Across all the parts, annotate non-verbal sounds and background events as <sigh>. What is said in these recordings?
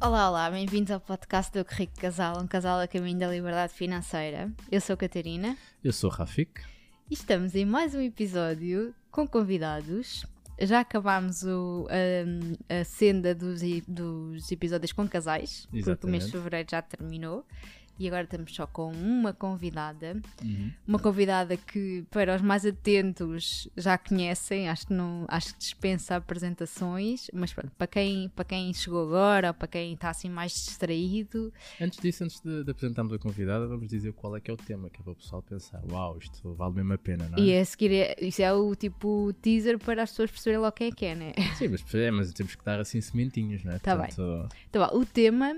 Olá, olá, bem-vindos ao podcast do Rico Casal, um casal a caminho da liberdade financeira. Eu sou a Catarina Eu sou Rafik. e estamos em mais um episódio com convidados. Já acabámos o, a, a senda dos, dos episódios com casais, porque o mês de Exatamente. fevereiro já terminou. E agora estamos só com uma convidada. Uhum. Uma convidada que, para os mais atentos, já conhecem, acho que, não, acho que dispensa apresentações, mas pronto, para quem, para quem chegou agora ou para quem está assim mais distraído, Antes disso, antes de, de apresentarmos a convidada, vamos dizer qual é que é o tema, que é para o pessoal pensar, uau, isto vale mesmo a pena, não é? e a seguir, é- isso é o tipo teaser para as pessoas perceberem logo quem é que é, né? Sim, mas, é, mas temos que dar assim sementinhas, não é? Tá bem. Portanto, Então, ó, o tema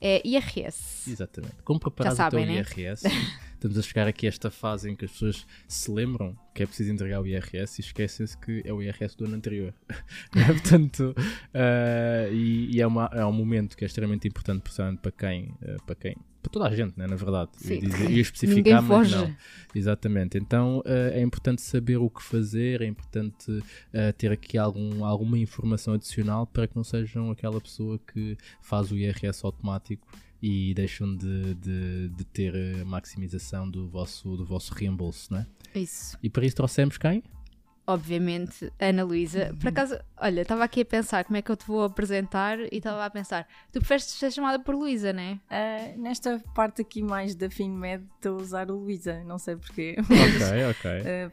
é IRS. Exatamente. Como preparar o teu né? IRS? <laughs> Estamos a chegar aqui a esta fase em que as pessoas se lembram que é preciso entregar o IRS e esquecem-se que é o IRS do ano anterior. <laughs> É? Portanto, ah, e, e é, uma- é um momento que é extremamente importante, principalmente para quem, ah, para quem, para toda a gente, né, na verdade. Eu Sim. dizer- ia especificar, mas não. Exatamente. Então ah, é importante saber o que fazer, é importante ah, ter aqui algum, alguma informação adicional para que não sejam aquela pessoa que faz o IRS automático e deixam de, de, de ter a maximização do vosso, do vosso reembolso, não é? Isso. E para isso trouxemos quem? Obviamente, Ana Luísa. Por acaso, olha, estava aqui a pensar como é que eu te vou apresentar e estava a pensar, tu preferes ser chamada por Luísa, né? Ah, nesta parte aqui mais da FinMed estou a usar o Luísa, não sei porquê. Ok, <laughs> ok.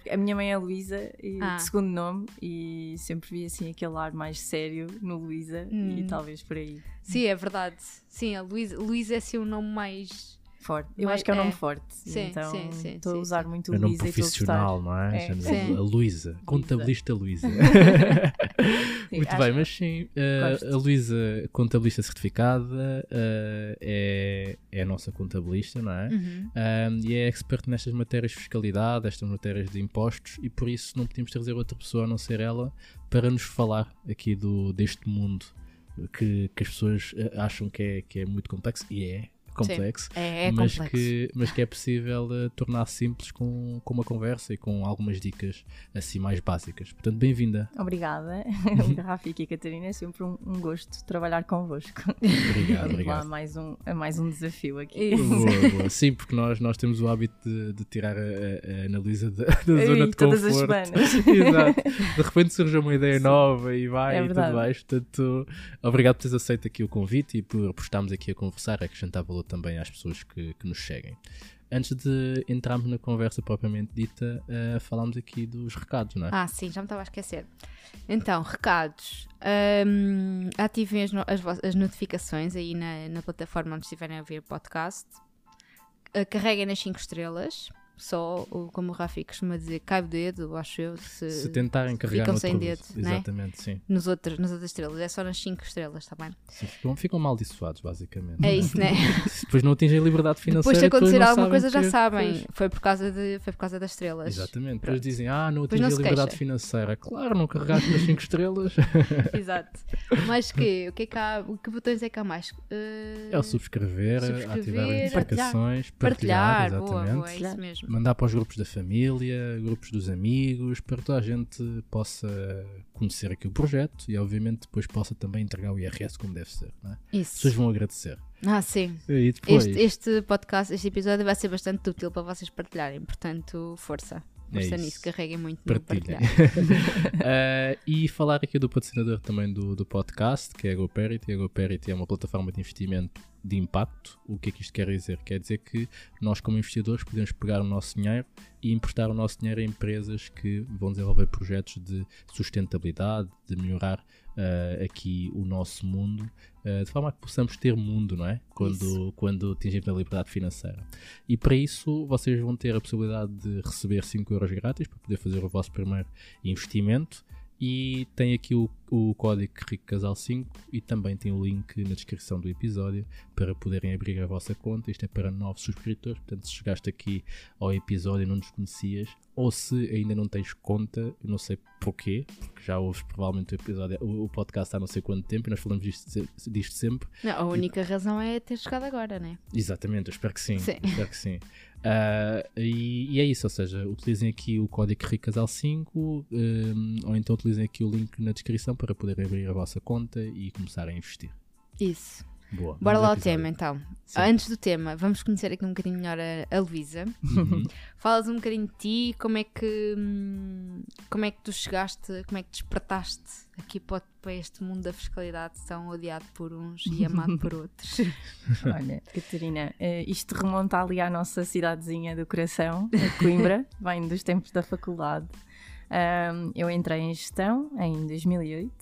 Ah, a minha mãe é Luísa, e- Ah. de segundo nome, e sempre vi assim aquele ar mais sério no Luísa Hum. e talvez por aí. Sim, é verdade. Sim, a Luísa, Luísa é assim um nome mais. Forte. Eu Mas acho que é um nome é. forte. Sim, então sim, sim, estou a usar sim. muito É o nome Luísa a profissional, não é? É. A Luísa, contabilista Luísa. <laughs> Muito bem, mas sim, uh, a Luísa, contabilista certificada, uh, é, é a nossa contabilista, não é? Uhum. Um, e é expert nestas matérias de fiscalidade, estas matérias de impostos, e por isso não podíamos trazer outra pessoa a não ser ela para nos falar aqui do, deste mundo que, que as pessoas eh, acham que é, que é muito complexo, e é complexo. É, é mas, complexo. que, mas que é possível eh, tornar simples com, com uma conversa e com algumas dicas assim mais básicas. Portanto, bem-vinda. Obrigada. <laughs> <laughs> Rafa e Catarina, é sempre um, um gosto trabalhar convosco. Obrigado, Vamos <laughs> lá, obrigado. mais um, a mais um desafio aqui. Boa, boa. Sim, porque nós, nós temos o hábito de, de tirar a, a, Analisa da, da zona Ei, de todas as conforto. semanas. Exato. De repente surge uma ideia Sim. nova e vai É e tudo mais. Portanto, obrigado por teres aceito aqui o convite e por, por estarmos aqui a conversar, a acrescentar valor também às pessoas que, que nos seguem. Antes de entrarmos na conversa propriamente dita, uh, falámos aqui dos recados, não é? Ah, sim, já me estava a esquecer. Então, recados. Hum, ativem as, as as notificações aí na, na plataforma onde estiverem a ouvir o podcast. Uh, carreguem nas 5 estrelas. Só, como o Rafi costuma dizer, cai o dedo, acho eu, se, Se tentarem carregar ficam sem dedo, né? Exatamente, sim. nos outros, nas outras estrelas. É só nas 5 estrelas, está bem? Sim, Ficam, ficam amaldiçoados, basicamente. É isso, né? <laughs> Depois não atingem a liberdade financeira. Depois de acontecer alguma sabem coisa, já que- sabem. Pois. Foi por causa, de, foi por causa das estrelas. Exatamente. Depois Pronto. dizem, ah, não Depois atingi a se liberdade queixa. financeira. Claro, não carregaste nas 5 estrelas. <laughs> Exato. Mas que, o que é que há? Que botões é que há mais? Uh, É o subscrever, Subscrever, ativar as partilhar. notificações, partilhar. partilhar, boa, exatamente. boa, é isso mesmo. Mandar para os grupos da família, grupos dos amigos, para que toda a gente possa conhecer aqui o projeto e, obviamente, depois possa também entregar o IRS como deve ser. Não é? As Isso. pessoas vão agradecer. Ah, sim. E depois, Este, este podcast, este episódio vai ser bastante útil para vocês partilharem, portanto, força. É Força isso. nisso, carreguem muito no partilhem. partilhar. Ah, <laughs> e falar aqui do patrocinador também do, do podcast, que é a GoParity. A GoParity é uma plataforma de investimento de impacto. O que é que isto quer dizer? Quer dizer que nós, como investidores, podemos pegar o nosso dinheiro e emprestar o nosso dinheiro a empresas que vão desenvolver projetos de sustentabilidade, de melhorar ah, aqui o nosso mundo, ah, de forma a que possamos ter mundo, não é? Quando, quando atingirmos a liberdade financeira. E para isso vocês vão ter a possibilidade de receber 5 euros grátis para poder fazer o vosso primeiro investimento. E tem aqui o, o código Rico Casal 5 e também tem o link na descrição do episódio para poderem abrir a vossa conta. Isto é para novos subscritores, portanto, se chegaste aqui ao episódio e não nos conhecias, ou se ainda não tens conta, não sei porquê, porque já ouves provavelmente o episódio, o, o podcast há não sei quanto tempo e nós falamos disto, disto sempre. Não, a única razão é ter chegado agora, né? Exatamente, eu espero que sim. Sim. Espero que sim. Ah, e, e é isso, ou seja, utilizem aqui o código RICASAL5 um, ou então utilizem aqui o link na descrição para poderem abrir a vossa conta e começar a investir. Isso. Boa. Bora lá ao tema então. Sim. Antes do tema, vamos conhecer aqui um bocadinho melhor a, a Luísa. Uhum. <laughs> Falas um bocadinho de ti, como é que como é que tu chegaste, como é que despertaste aqui para, para este mundo da fiscalidade tão odiado por uns e amado por <laughs> outros. <laughs> Olha, Catarina, eh, isto remonta ali à nossa cidadezinha do coração, a Coimbra, vem dos tempos da faculdade. Ahm, eu entrei em gestão em 2008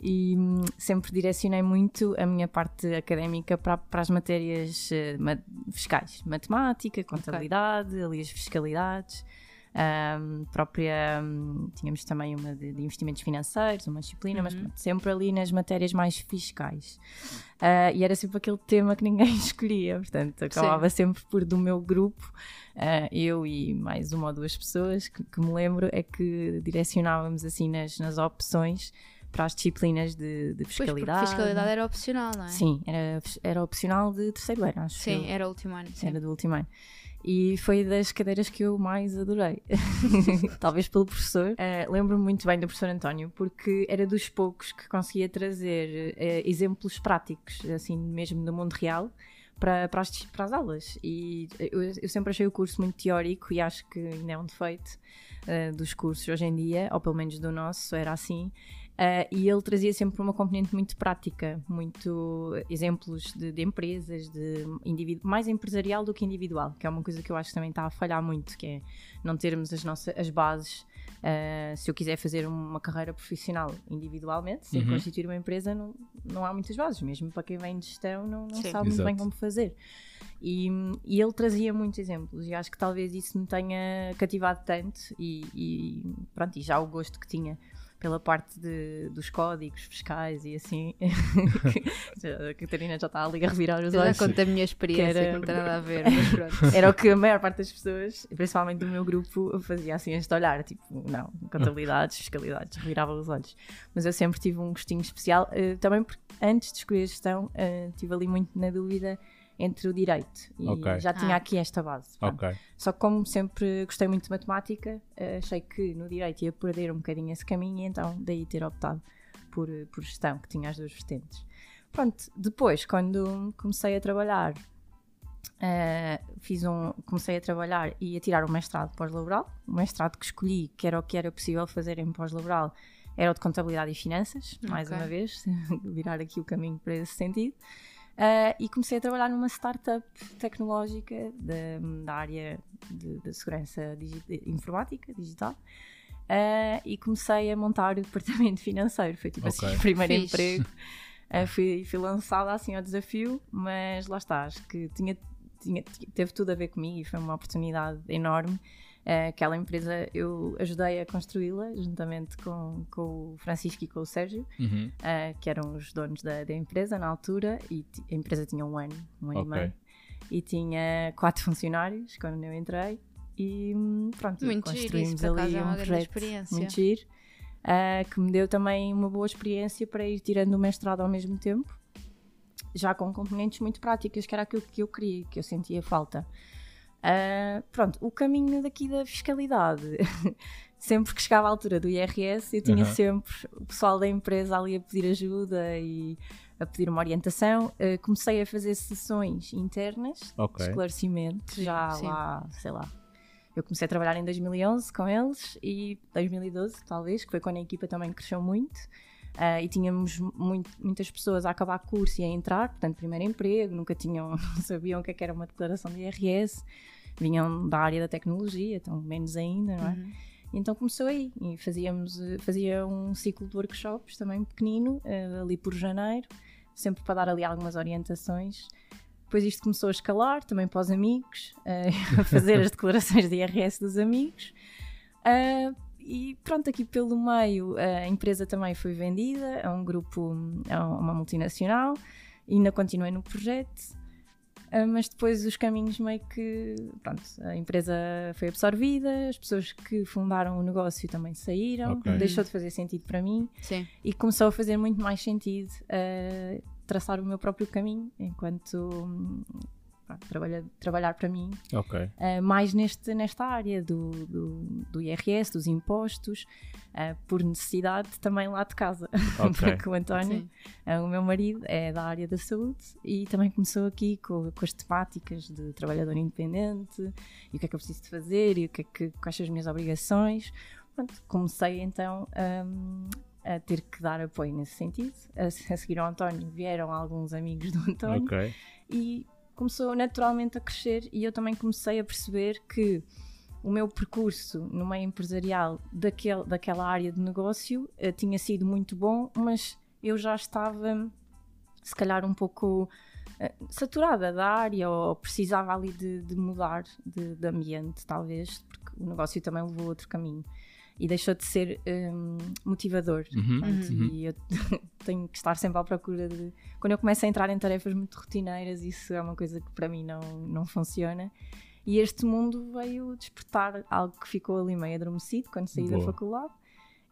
e hum, sempre direcionei muito a minha parte académica para, para as matérias eh, ma- fiscais, matemática, contabilidade, ali as fiscalidades. Ahm, própria hum, tínhamos também uma de, de investimentos financeiros, uma disciplina, mas Uhum. pronto, sempre ali nas matérias mais fiscais. Ah, e era sempre aquele tema que ninguém <laughs> escolhia, portanto, acabava sempre por do meu grupo, ah, eu e mais uma ou duas pessoas que, que me lembro, é que direcionávamos assim nas, nas opções para as disciplinas de, de Pois, porque fiscalidade. fiscalidade era opcional, não é? Sim, era, era opcional de terceiro ano, acho. Sim, eu. era o último ano. sim. Era do último ano. E foi das cadeiras que eu mais adorei. <laughs> Talvez pelo professor. Eh, Lembro-me muito bem do professor António, porque era dos poucos que conseguia trazer eh, exemplos práticos, assim mesmo do mundo real, para, para, as, para as aulas. E eu, eu sempre achei o curso muito teórico e acho que ainda é um defeito eh, dos cursos hoje em dia, ou pelo menos do nosso, era assim. Uh, e ele trazia sempre uma componente muito prática, muito exemplos de, de empresas, de indivíduo, mais empresarial do que individual, que é uma coisa que eu acho que também está a falhar muito, que é não termos as nossas as bases. Uh, se eu quiser fazer uma carreira profissional individualmente, sem Uhum. constituir uma empresa, não, não há muitas bases, mesmo para quem vem de gestão, não, não Sim. sabe muito bem Exato. como fazer. E, e ele trazia muitos exemplos, e acho que talvez isso me tenha cativado tanto, e, e pronto, e já o gosto que tinha pela parte de- dos códigos fiscais e assim. <laughs> a Catarina já está ali a revirar os Eu já olhos. conto a minha experiência, era- não tem nada a ver, <laughs> mas pronto. Era o que a maior parte das pessoas, principalmente do meu grupo, fazia assim este olhar, tipo, não, contabilidades, fiscalidades, revirava os olhos. Mas eu sempre tive um gostinho especial, eh, também porque antes de escolher a gestão, eh, tive ali muito na dúvida entre o direito e Ok. já tinha Ah. aqui esta base. pronto. Ok. Só que como sempre gostei muito de matemática, eh, achei que no direito ia perder um bocadinho esse caminho e então daí ter optado por, eh, por gestão, que tinha as duas vertentes. Pronto, depois quando comecei a trabalhar, eh, fiz um, comecei a trabalhar e a tirar o mestrado pós-laboral. O mestrado que escolhi, que era o que era possível fazer em pós-laboral, era o de contabilidade e finanças, mais uma vez, <laughs> virar aqui o caminho para esse sentido. Uh, e comecei a trabalhar numa startup tecnológica da, da área de, de segurança digi- de informática digital Uh, e comecei a montar o departamento <laughs> financeiro. Foi tipo Ok. assim o primeiro Fixe. emprego. Uh, <laughs> fui, fui lançada assim ao desafio, mas lá está, acho que tinha, tinha, teve tudo a ver comigo e foi uma oportunidade enorme. Uh, aquela empresa eu ajudei a construí-la juntamente com, com o Francisco e com o Sérgio Uhum. uh, que eram os donos da, da empresa na altura, e a empresa tinha um ano, um ano Ok. e meio, e tinha quatro funcionários quando eu entrei, e hum, pronto, Muito giro, construímos acaso ali é uma um grande projeto experiência. muito giro, uh, que me deu também uma boa experiência para ir tirando o mestrado ao mesmo tempo, já com componentes muito práticas, que era aquilo que eu queria, que eu sentia falta. Uh, pronto, o caminho daqui da fiscalidade. <laughs> sempre que chegava à altura do IRS, eu tinha Aham. sempre o pessoal da empresa ali a pedir ajuda e a pedir uma orientação. Uh, comecei a fazer sessões internas de Ok. esclarecimento, já sim. lá, sei lá. Eu comecei a trabalhar em 2011 com eles e 2012, talvez, que foi quando a equipa também cresceu muito. Uh, e tínhamos muito- muitas pessoas a acabar curso e a entrar, portanto, primeiro emprego, nunca tinham, <laughs> não sabiam o que, é que era uma declaração de IRS, vinham da área da tecnologia, então menos ainda, não é? Uhum. Então começou aí e fazíamos, eh, fazia um ciclo de workshops também pequenino, eh, ali por janeiro, sempre para dar ali algumas orientações. Depois isto começou a escalar, também para os amigos, eh, <laughs> a fazer as declarações de IRS dos amigos. Ah, e pronto, aqui pelo meio a empresa também foi vendida a um grupo, a uma multinacional, e ainda continuei no projeto. Ah, mas depois os caminhos meio que. Pronto, a empresa foi absorvida, as pessoas que fundaram o negócio também saíram, Ok. deixou de fazer sentido para mim Sim. e começou a fazer muito mais sentido ah, traçar o meu próprio caminho enquanto hum, trabalha, trabalhar para mim, Ok. uh, mais neste, nesta área do, do, do IRS, dos impostos, uh, por necessidade também lá de casa. <laughs> Ok. Porque o António, uh, o meu marido, é da área da saúde e também começou aqui com, com as temáticas de trabalhador independente e o que é que eu preciso de fazer e o que é que, quais são as minhas obrigações. Pronto, comecei então um, a ter que dar apoio nesse sentido. A, a seguir ao António vieram alguns amigos do António Ok. e começou naturalmente a crescer e eu também comecei a perceber que o meu percurso no meio empresarial daquele, daquela área de negócio eh, tinha sido muito bom, mas eu já estava se calhar um pouco eh, saturada da área ou precisava ali de, de mudar de, de ambiente, talvez, porque o negócio também levou outro caminho e deixou de ser hum, motivador. Uhum, Portanto, uhum. E eu <laughs> tenho que estar sempre à procura de. Quando eu começo a entrar em tarefas muito rotineiras, isso é uma coisa que para mim não, não funciona. E este mundo veio despertar algo que ficou ali meio adormecido quando saí da Boa. faculdade.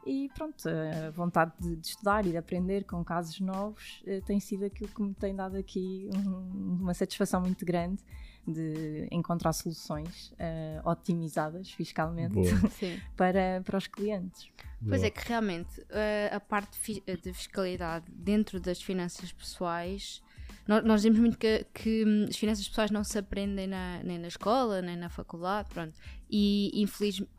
E pronto, a vontade de, de estudar e de aprender com casos novos eh, tem sido aquilo que me tem dado aqui um- uma satisfação muito grande de encontrar soluções eh, otimizadas fiscalmente <laughs> para, para os clientes. Pois Boa. é que realmente eh, a parte fi- de fiscalidade dentro das finanças pessoais, nós, nós dizemos muito que, que, hum, as finanças pessoais não se aprendem na- nem na escola, nem na faculdade, pronto. E infelizmente.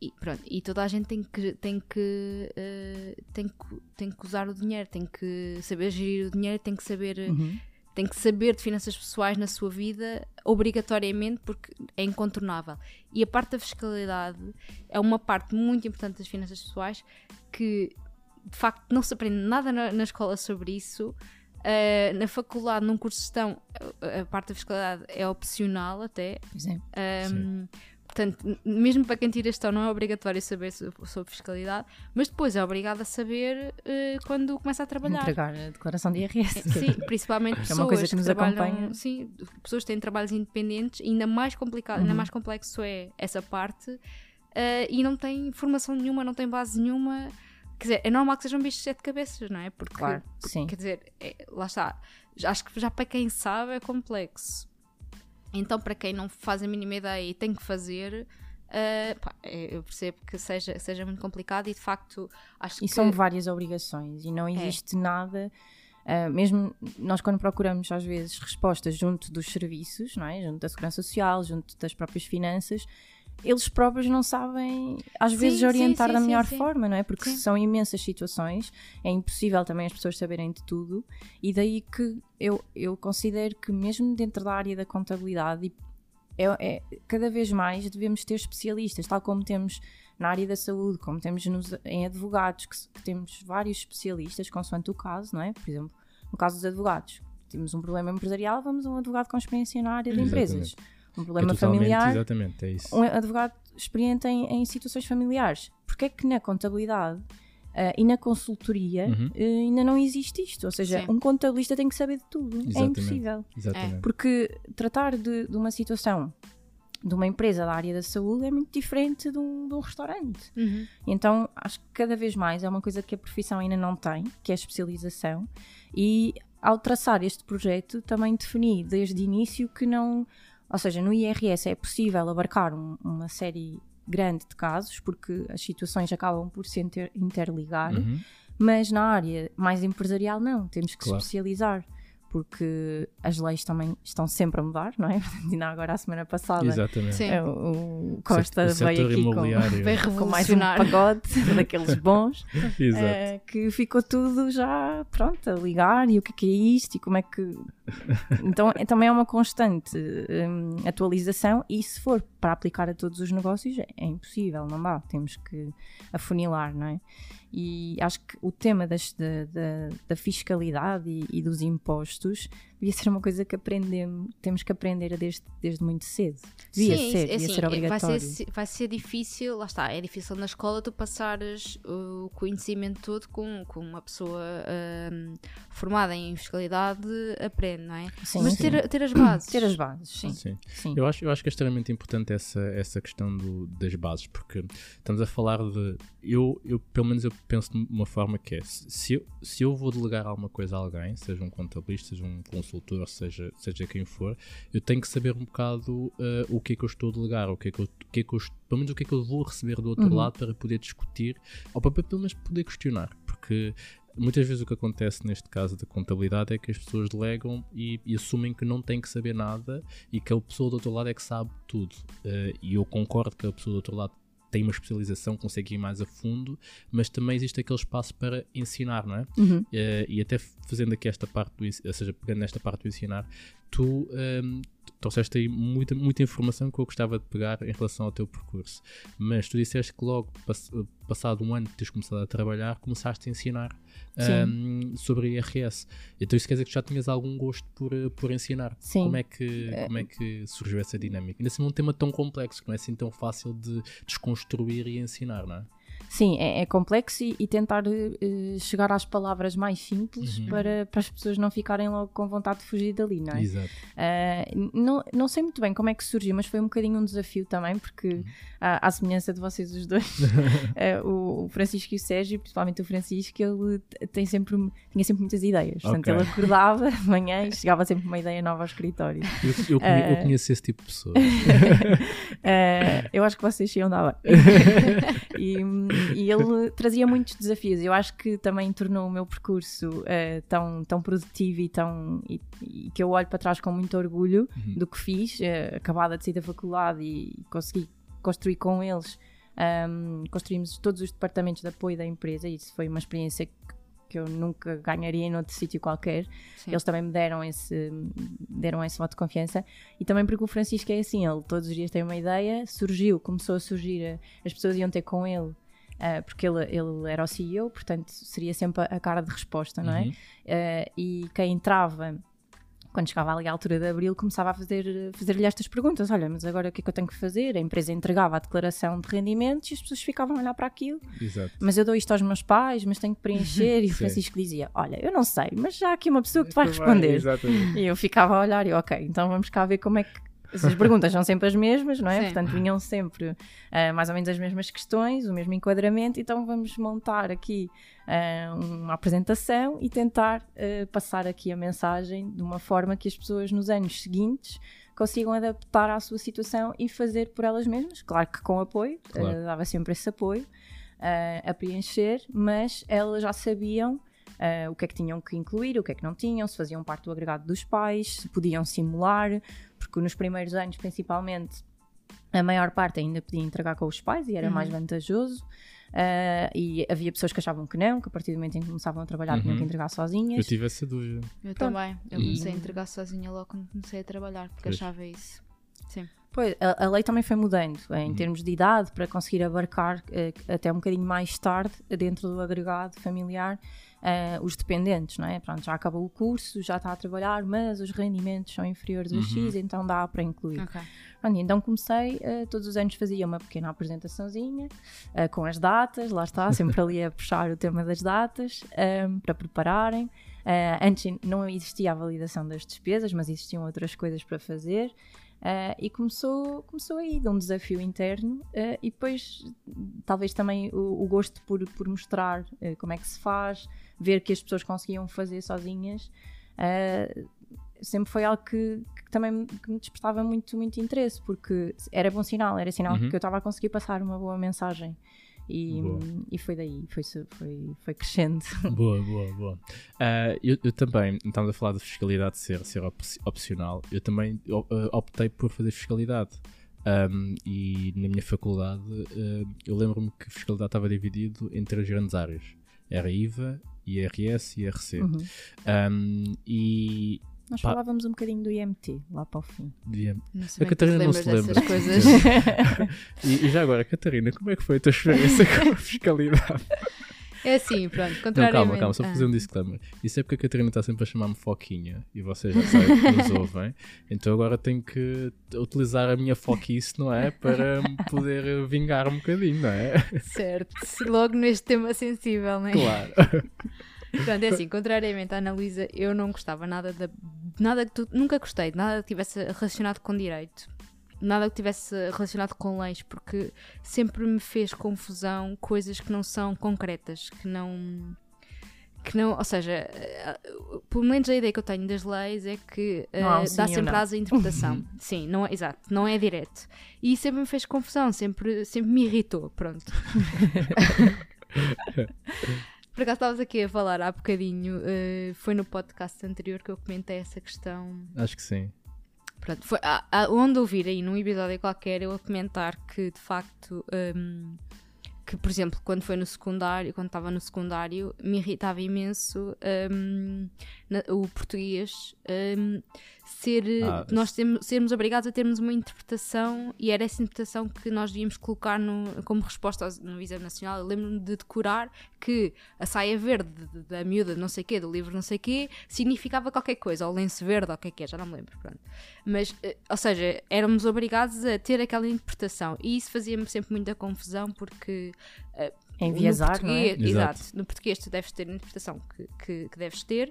E, pronto, e toda a gente tem que, tem, que, eh, tem, que, tem que usar o dinheiro, tem que saber gerir o dinheiro, tem que saber Uhum. Tem que saber de finanças pessoais na sua vida obrigatoriamente porque é incontornável. E a parte da fiscalidade é uma parte muito importante das finanças pessoais que de facto não se aprende nada na, na escola sobre isso. Uh, na faculdade, num curso de gestão, a, parte da fiscalidade é opcional até. Pois é. Um, portanto, mesmo para quem tira gestão, não é obrigatório saber so- sobre fiscalidade, mas depois é obrigado a saber uh, quando começa a trabalhar. Entregar a declaração de IRS. Sim, <laughs> principalmente É pessoas uma coisa que nos acompanha. sim, pessoas que têm trabalhos independentes, ainda mais complicado, ainda Uhum. mais complexo é essa parte, eh, e não tem formação nenhuma, não tem base nenhuma. Quer dizer, é normal que sejam bichos de sete cabeças, não é? Porque, Claro, sim. quer dizer, é- lá está. Acho que já para quem sabe é complexo. Então, para quem não faz a mínima ideia e tem que fazer, eh, pá, é- eu percebo que seja, seja muito complicado e de facto acho E que. são várias obrigações e não existe nada. ah, mesmo nós, quando procuramos às vezes respostas junto dos serviços, não é? junto da Segurança Social, junto das próprias finanças, eles próprios não sabem, às Sim, vezes, orientar sim, da sim, melhor sim. forma, não é? Porque Sim. são imensas situações, é impossível também as pessoas saberem de tudo, e daí que eu, eu considero que, mesmo dentro da área da contabilidade, é, é- cada vez mais devemos ter especialistas, tal como temos na área da saúde, como temos nos- em advogados, que, que temos vários especialistas, consoante o caso, não é? Por exemplo, no caso dos advogados, temos um problema empresarial, vamos a um advogado com experiência na área de Exatamente. empresas. Um é problema totalmente- familiar, Exatamente, é isso. um advogado experiente em, em situações familiares. Porque é que na contabilidade ah, e na consultoria Uhum. ah, ainda não existe isto? Ou seja, Sim. um contabilista tem que saber de tudo. É Exatamente. impossível. Exatamente. Porque tratar de, de uma situação de uma empresa da área da saúde é muito diferente de um, de um restaurante. Uhum. Então, acho que cada vez mais é uma coisa que a profissão ainda não tem, que é a especialização. E ao traçar este projeto, também defini desde o início que não. Ou seja, no IRS é possível abarcar um- uma série grande de casos, porque as situações acabam por se inter- interligar, Uhum. mas na área mais empresarial, não. Temos que Claro. especializar. Porque as leis também estão sempre a mudar, não é? <laughs> Ainda agora, a semana passada, Exatamente. Sim. é, o Costa O veio aqui com, <laughs> com mais um pagote <laughs> daqueles bons, Exato. eh, que ficou tudo já pronto a ligar e o que é, que é isto e como é que. Então é- também é uma constante hum, atualização e se for para aplicar a todos os negócios é, é impossível, não dá. Temos que afunilar, não é? E acho que o tema das- da, da- da fiscalidade e, e dos impostos devia ser uma coisa que aprendemos, temos que aprender desde, desde muito cedo. Devia Sim, ser, é devia assim, ser obrigatório. Vai ser, vai ser difícil, lá está, é difícil na escola tu passares o conhecimento todo com, com uma pessoa hum, formada em fiscalidade, aprende, não é? Sim, Mas sim. ter, ter as bases. Ter as bases, sim. Sim. sim. Eu acho, eu acho que é extremamente importante essa, essa questão do, das bases, porque estamos a falar de. Eu, eu, pelo menos, eu penso de uma forma que é: se eu, se eu vou delegar alguma coisa a alguém, seja um contabilista, seja um consultor, seja, seja quem for, eu tenho que saber um bocado uh, o que é que eu estou a delegar, o que é que eu, o que é que eu, pelo menos o que é que eu vou receber do outro Uhum. lado para poder discutir, ou para pelo menos poder questionar, porque muitas vezes o que acontece neste caso da contabilidade é que as pessoas delegam e, e assumem que não têm que saber nada e que a pessoa do outro lado é que sabe tudo. Eh, e eu concordo que a pessoa do outro lado tem uma especialização, consegue ir mais a fundo, mas também existe aquele espaço para ensinar, não é? Uhum. Eh, e até fazendo aqui esta parte do, ou seja, pegando nesta parte do ensinar, tu ehm, trouxeste aí muita, muita informação que eu gostava de pegar em relação ao teu percurso. Mas tu disseste que logo, pass- passado um ano de teres começado a trabalhar, começaste a ensinar ehm, sobre IRS. Então isso quer dizer que já tinhas algum gosto por, por ensinar. Sim. Como é, que, como é que surgiu essa dinâmica? Ainda assim um tema tão complexo, que não é assim tão fácil de desconstruir e ensinar, não é? Sim, é, é complexo e, e tentar eh, chegar às palavras mais simples Uhum. para, para as pessoas não ficarem logo com vontade de fugir dali, não é? Exato. Uh, não, não sei muito bem como é que surgiu, mas foi um bocadinho um desafio também, porque Uhum. à, à semelhança de vocês os dois, <laughs> uh, o, Francisco e o Sérgio, principalmente o Francisco, ele tem sempre, tinha sempre muitas ideias. Portanto, Ok. ele acordava de manhã e chegava sempre uma ideia nova ao escritório. Eu, eu, eu Eh. conheço esse tipo de pessoa. Uh, <laughs> eu acho que vocês iam dar bem. <laughs> e, e ele trazia muitos desafios. Eu acho que também tornou o meu percurso uh, tão, tão produtivo e, tão, e, e que eu olho para trás com muito orgulho Uhum. do que fiz, uh, acabada de sair da faculdade e consegui construir com eles. Um, construímos todos os departamentos de apoio da empresa e isso foi uma experiência que, que eu nunca ganharia em outro sítio qualquer. Sim. Eles também me deram esse, deram esse voto de confiança. E também porque o Francisco é assim, ele todos os dias tem uma ideia, surgiu, começou a surgir, eh, as pessoas iam ter com ele, eh, porque ele, ele era o CEO, portanto seria sempre a, a cara de resposta, não é? Uhum. Eh, e quem entrava, quando chegava ali à altura de abril, começava a fazer- fazer-lhe estas perguntas: olha, mas agora o que é que eu tenho que fazer? A empresa entregava a declaração de rendimentos e as pessoas ficavam a olhar para aquilo Exato. mas eu dou isto aos meus pais, mas tenho que preencher. E o. <laughs> Francisco dizia: Olha, eu não sei, mas já há aqui uma pessoa que te vai responder. Exatamente. E eu ficava a olhar e, ok, então vamos cá ver como é que. Essas perguntas são sempre as mesmas, não é? Sim. Portanto, vinham sempre ah, mais ou menos as mesmas questões, o mesmo enquadramento, então vamos montar aqui ah, uma apresentação e tentar ah, passar aqui a mensagem de uma forma que as pessoas nos anos seguintes consigam adaptar à sua situação e fazer por elas mesmas, claro que com apoio, Claro. dava sempre esse apoio a preencher, mas elas já sabiam ah, o que é que tinham que incluir, o que é que não tinham, se faziam parte do agregado dos pais, se podiam simular, porque nos primeiros anos, principalmente, a maior parte ainda podia entregar com os pais e era Uhum. mais vantajoso. Ah, e havia pessoas que achavam que não, que a partir do momento em que começavam a trabalhar tinham Uhum. que entregar Eu sozinhas. tive essa dúvida. Eu Pronto. também. Eu E- comecei a entregar sozinha logo quando comecei a trabalhar, porque Pois. achava isso. Sim. Pois, a, a lei também foi mudando em Uhum. termos de idade para conseguir abarcar eh, até um bocadinho mais tarde dentro do agregado familiar eh, os dependentes, não é? Pronto, já acabou o curso, já está a trabalhar, mas os rendimentos são inferiores a Uhum. X, então dá para incluir. Ok. Pronto, então comecei, eh, todos os anos fazia uma pequena apresentaçãozinha eh, com as datas, lá está, sempre ali a puxar o tema das datas ehm, para prepararem. Antes não existia a validação das despesas, mas existiam outras coisas para fazer. Eh, e começou, começou aí de um desafio interno eh, e depois talvez também o, o gosto por, por mostrar eh, como é que se faz, ver que as pessoas conseguiam fazer sozinhas, sempre foi algo que, que também me- que me despertava muito, muito interesse, porque era bom sinal, era sinal Uhum. que eu estava a conseguir passar uma boa mensagem. E, Boa. e foi daí, foi, foi, foi crescendo. <laughs> Boa, boa, boa. Ah, eu, eu também, estamos a falar de fiscalidade ser, ser op- opcional, eu também ah, optei por fazer fiscalidade. Ahm, e na minha faculdade, ah, eu lembro-me que fiscalidade estava dividido em três grandes áreas: era IVA, IRS e IRC. Uhum. Ahm, e Nós Pá. falávamos um bocadinho do IMT lá para o fim. Não sei A Catarina não se lembra. coisas. <laughs> <laughs> e, e já agora, Catarina, como é que foi a tua experiência com a fiscalidade? É assim, pronto, Não, contrariamente. calma, calma, só Ah. fazer um disclaimer. Isso é porque a Catarina está sempre a chamar-me Foquinha e vocês já sabem que nos ouvem. Então agora tenho que utilizar a minha foquice, não é? Para poder vingar um bocadinho, não é? Certo, logo neste tema sensível, não é? Claro. Pronto, é assim, contrariamente à Ana Luísa, eu não gostava nada da. Nada que tu. Nunca gostei de nada que tivesse relacionado com direito. nada que tivesse relacionado com leis, porque sempre me fez confusão coisas que não são concretas, que não. Que não, ou seja, eh, pelo menos a ideia que eu tenho das leis é que um sim dá sempre asa à interpretação. <laughs> sim, não é, exato, não é direto. E sempre me fez confusão, sempre, sempre me irritou. Pronto. <laughs> Por acaso estavas aqui a falar há bocadinho, eh, foi no podcast anterior que eu comentei essa questão. Acho que sim. Pronto, foi, há- há- onde ouvir aí num episódio qualquer eu a comentar que de facto. hum, que, por exemplo, quando foi no secundário, quando estava no secundário, me irritava imenso hum, na- o português hum, ser Ah, nós termos, sermos obrigados a termos uma interpretação e era essa interpretação que nós devíamos colocar no- como resposta aos- no exame nacional. Eu lembro-me de decorar que a saia verde de- da miúda não sei quê, do livro não sei quê, significava qualquer coisa, ou lenço verde, ou o que é que é, já não me lembro. Pronto. Mas, eh, ou seja, éramos obrigados a ter aquela interpretação e isso fazia-me sempre muita confusão porque Enviesar, no não é? português, Exato. exato. No português tu deves ter a interpretação que, que, que deves ter.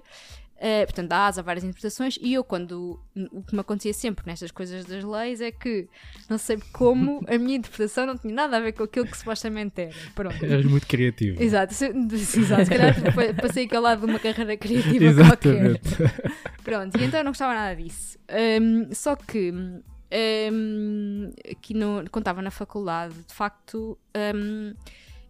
Eh, portanto, há várias interpretações e eu quando o que me acontecia sempre nestas coisas das leis é que não sei como <laughs> a minha interpretação não tinha nada a ver com aquilo que supostamente era. Pronto. Eras muito criativo. Exato, se, exato. se calhar <laughs> pa- passei aquele lado de uma carreira criativa qualquer. Exatamente. <laughs> Pronto, e então eu não gostava nada disso. Hum, só que hum, aqui no, quando estava na faculdade, de facto, hum,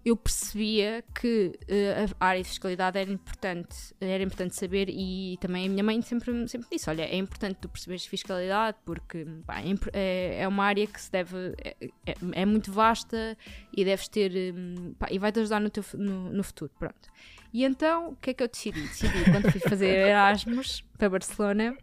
eu percebia que eh, a área de fiscalidade era importante, era importante saber e também a minha mãe sempre, sempre disse, olha, é importante tu perceberes fiscalidade porque pá, é é, é uma área que se deve, é, é- é muito vasta e deves ter, hum, pá, e vai-te ajudar no, teu, no, no futuro, pronto. E então, o que é que eu decidi? Decidi, quando fui fazer <laughs> Erasmus para Barcelona,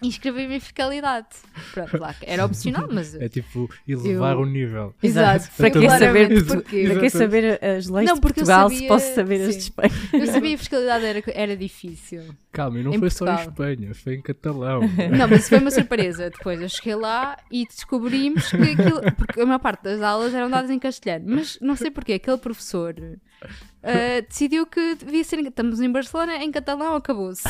<laughs> inscrevi-me em fiscalidade. Pronto, lá, era opcional, <laughs> mas... É tipo elevar Eu- o nível. <laughs> Exato. Para que claramente saber, para que Exatamente. saber as leis Não, de Portugal sabia- se posso saber as de. Espanha? Eu sabia que a fiscalidade era, era difícil. Calma, e não Em foi só em Portugal. Espanha, foi em catalão. Não, mas foi uma surpresa. Depois eu cheguei lá e descobrimos que aquilo. Porque a maior parte das aulas eram dadas em castelhano, mas não sei porquê, aquele professor ah, decidiu que devia ser. Estamos em Barcelona, em catalão, acabou-se.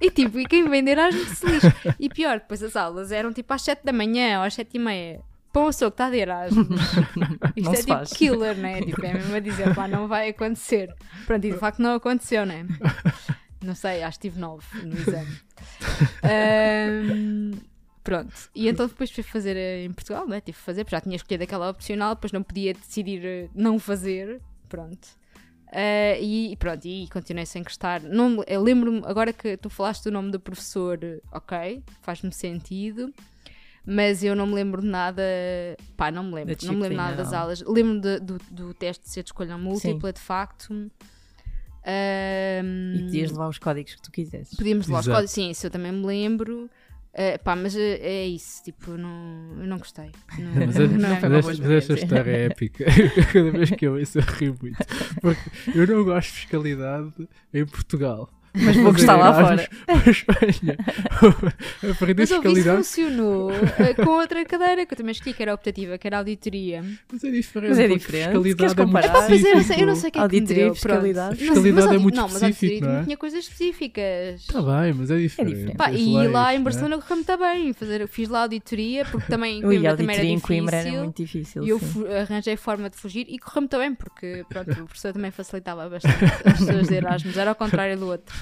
E tipo, e quem vem de Erasmus se lixa. E pior, depois as aulas eram tipo às 7 da manhã ou às 7 e meia. Pessoa que está de Erasmus, <laughs> isto Não é tipo faz. killer, né? Tipo, é mesmo a dizer, pá, não vai acontecer. Pronto, e de facto não aconteceu, né? Não sei, acho que tive 9 no exame. Ahm, pronto, e então depois fui fazer eh, em Portugal, né? Tive que fazer, porque já tinha escolhido aquela opcional, depois não podia decidir eh, não fazer. Pronto. Ah, e pronto, e continuei sem gostar. Não, eu lembro-me, agora que tu falaste o nome do professor, ok, faz-me sentido. Mas eu não me lembro de nada. Pá, não me lembro. Não me lembro nada das aulas. Lembro-me de- do, do teste de ser de escolha múltipla, de facto. Ahm, E podias levar os códigos que tu quisesses. Podíamos levar os Exato. códigos, sim, isso eu também me lembro. Eh, pá, mas eh, é isso, tipo, eu não, eu não gostei. Não, Mas, a- não foi mas uma esta, mas esta história é épica. <laughs> Cada vez que eu ouço, eu rio muito. Porque eu não gosto de fiscalidade em Portugal. Mas vou Mas gostar lá fora. <laughs> a <laughs> Mas ouvi, isso fiscalidade, funcionou com outra cadeira que eu também escolhi, que era optativa, que era auditoria. mas é diferente. Mas é diferente. Fiscalidade Queres é muito mas eu não sei, o que é que me Auditoria deu, e fiscalidade. Mas é muito Não, mas específico, auditoria não é? tinha coisas específicas. Está bem, mas é diferente. diferente. E leis, lá em? Barcelona correu-me também. Fazer, fiz lá auditoria, porque também em Ui, Coimbra a também era auditoria em difícil. Coimbra era muito difícil. E eu arranjei forma de fugir e correu-me também, porque pronto, o professor também facilitava bastante as pessoas de Erasmus, era ao contrário do outro.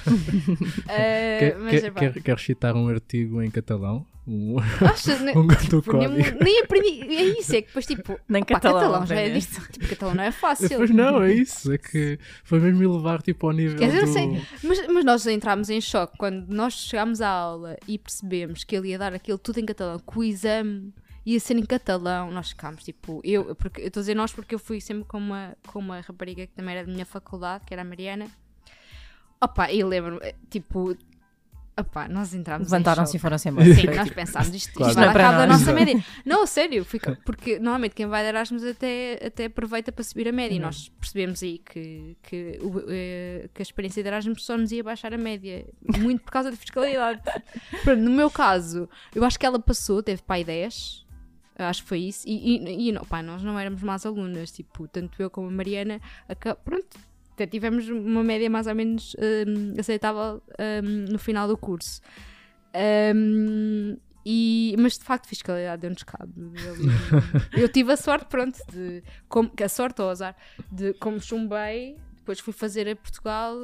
Ah, Quer, mas, quer, epá, quer, quer citar um artigo em catalão? Um, acho, ne- <laughs> um do tipo, nem, nem aprendi. É isso, é que depois tipo. Nem pá, catalão, já é apenas. disto. Tipo, catalão não é fácil. Pois não, é isso. É que foi mesmo elevar tipo, ao nível Quer dizer, do... sei, mas, mas nós entrámos em choque quando nós chegámos à aula e percebemos que ele ia dar aquilo tudo em catalão, que o exame ia ser em catalão. Nós ficámos tipo, eu porque eu estou a dizer nós porque eu fui sempre com uma, com uma rapariga que também era da minha faculdade, que era a Mariana. Opa, e lembro-me, tipo, opa, nós entrámos Levantaram-se e foram-se embora. Sim, nós pensámos isto, Claro. isto vai é dar da nossa média. Não, a sério, fica, porque normalmente quem vai de Erasmus até, até aproveita para subir a média e Uhum. nós percebemos aí que, que, o- eh, que a experiência de Erasmus só nos ia baixar a média, muito por causa da fiscalidade. <laughs> Pronto, no meu caso, eu acho que ela passou, teve pai 10. Acho que foi isso. E, e, e não, pá, nós não éramos más alunas. Tipo, tanto eu como a Mariana, aca- pronto, até tivemos uma média mais ou menos hum, aceitável hum, no final do curso. Hum, E, mas de facto, fiscalidade deu-nos cabo. Eu, <laughs> eu tive a sorte, pronto, de. Como, a sorte ou azar, de como chumbei, depois fui fazer a Portugal.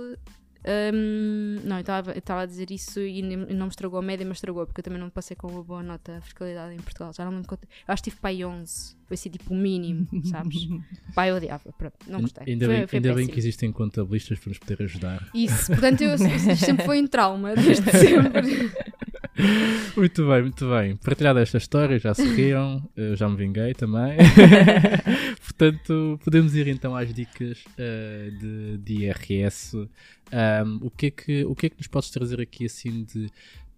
Hum, não, eu estava a dizer isso e não me estragou a média, mas estragou, porque eu também não passei com uma boa nota a fiscalidade em Portugal. Já não me lembro quanto. Eu acho que tive aí 11. Foi assim, tipo, o mínimo, sabes? <laughs> Pai, odiava. Pronto, não gostei. Ainda, Foi- bem, foi ainda bem que existem contabilistas para nos poder ajudar. Isso, portanto, eu, <laughs> sempre foi um trauma, desde <laughs> sempre. <laughs> Muito bem, muito bem. Partilhada esta história, já eu já me vinguei também. <laughs> Portanto, podemos ir então às dicas eh, de, de IRS. Ahm, o, que é que, o que é que nos podes trazer aqui assim de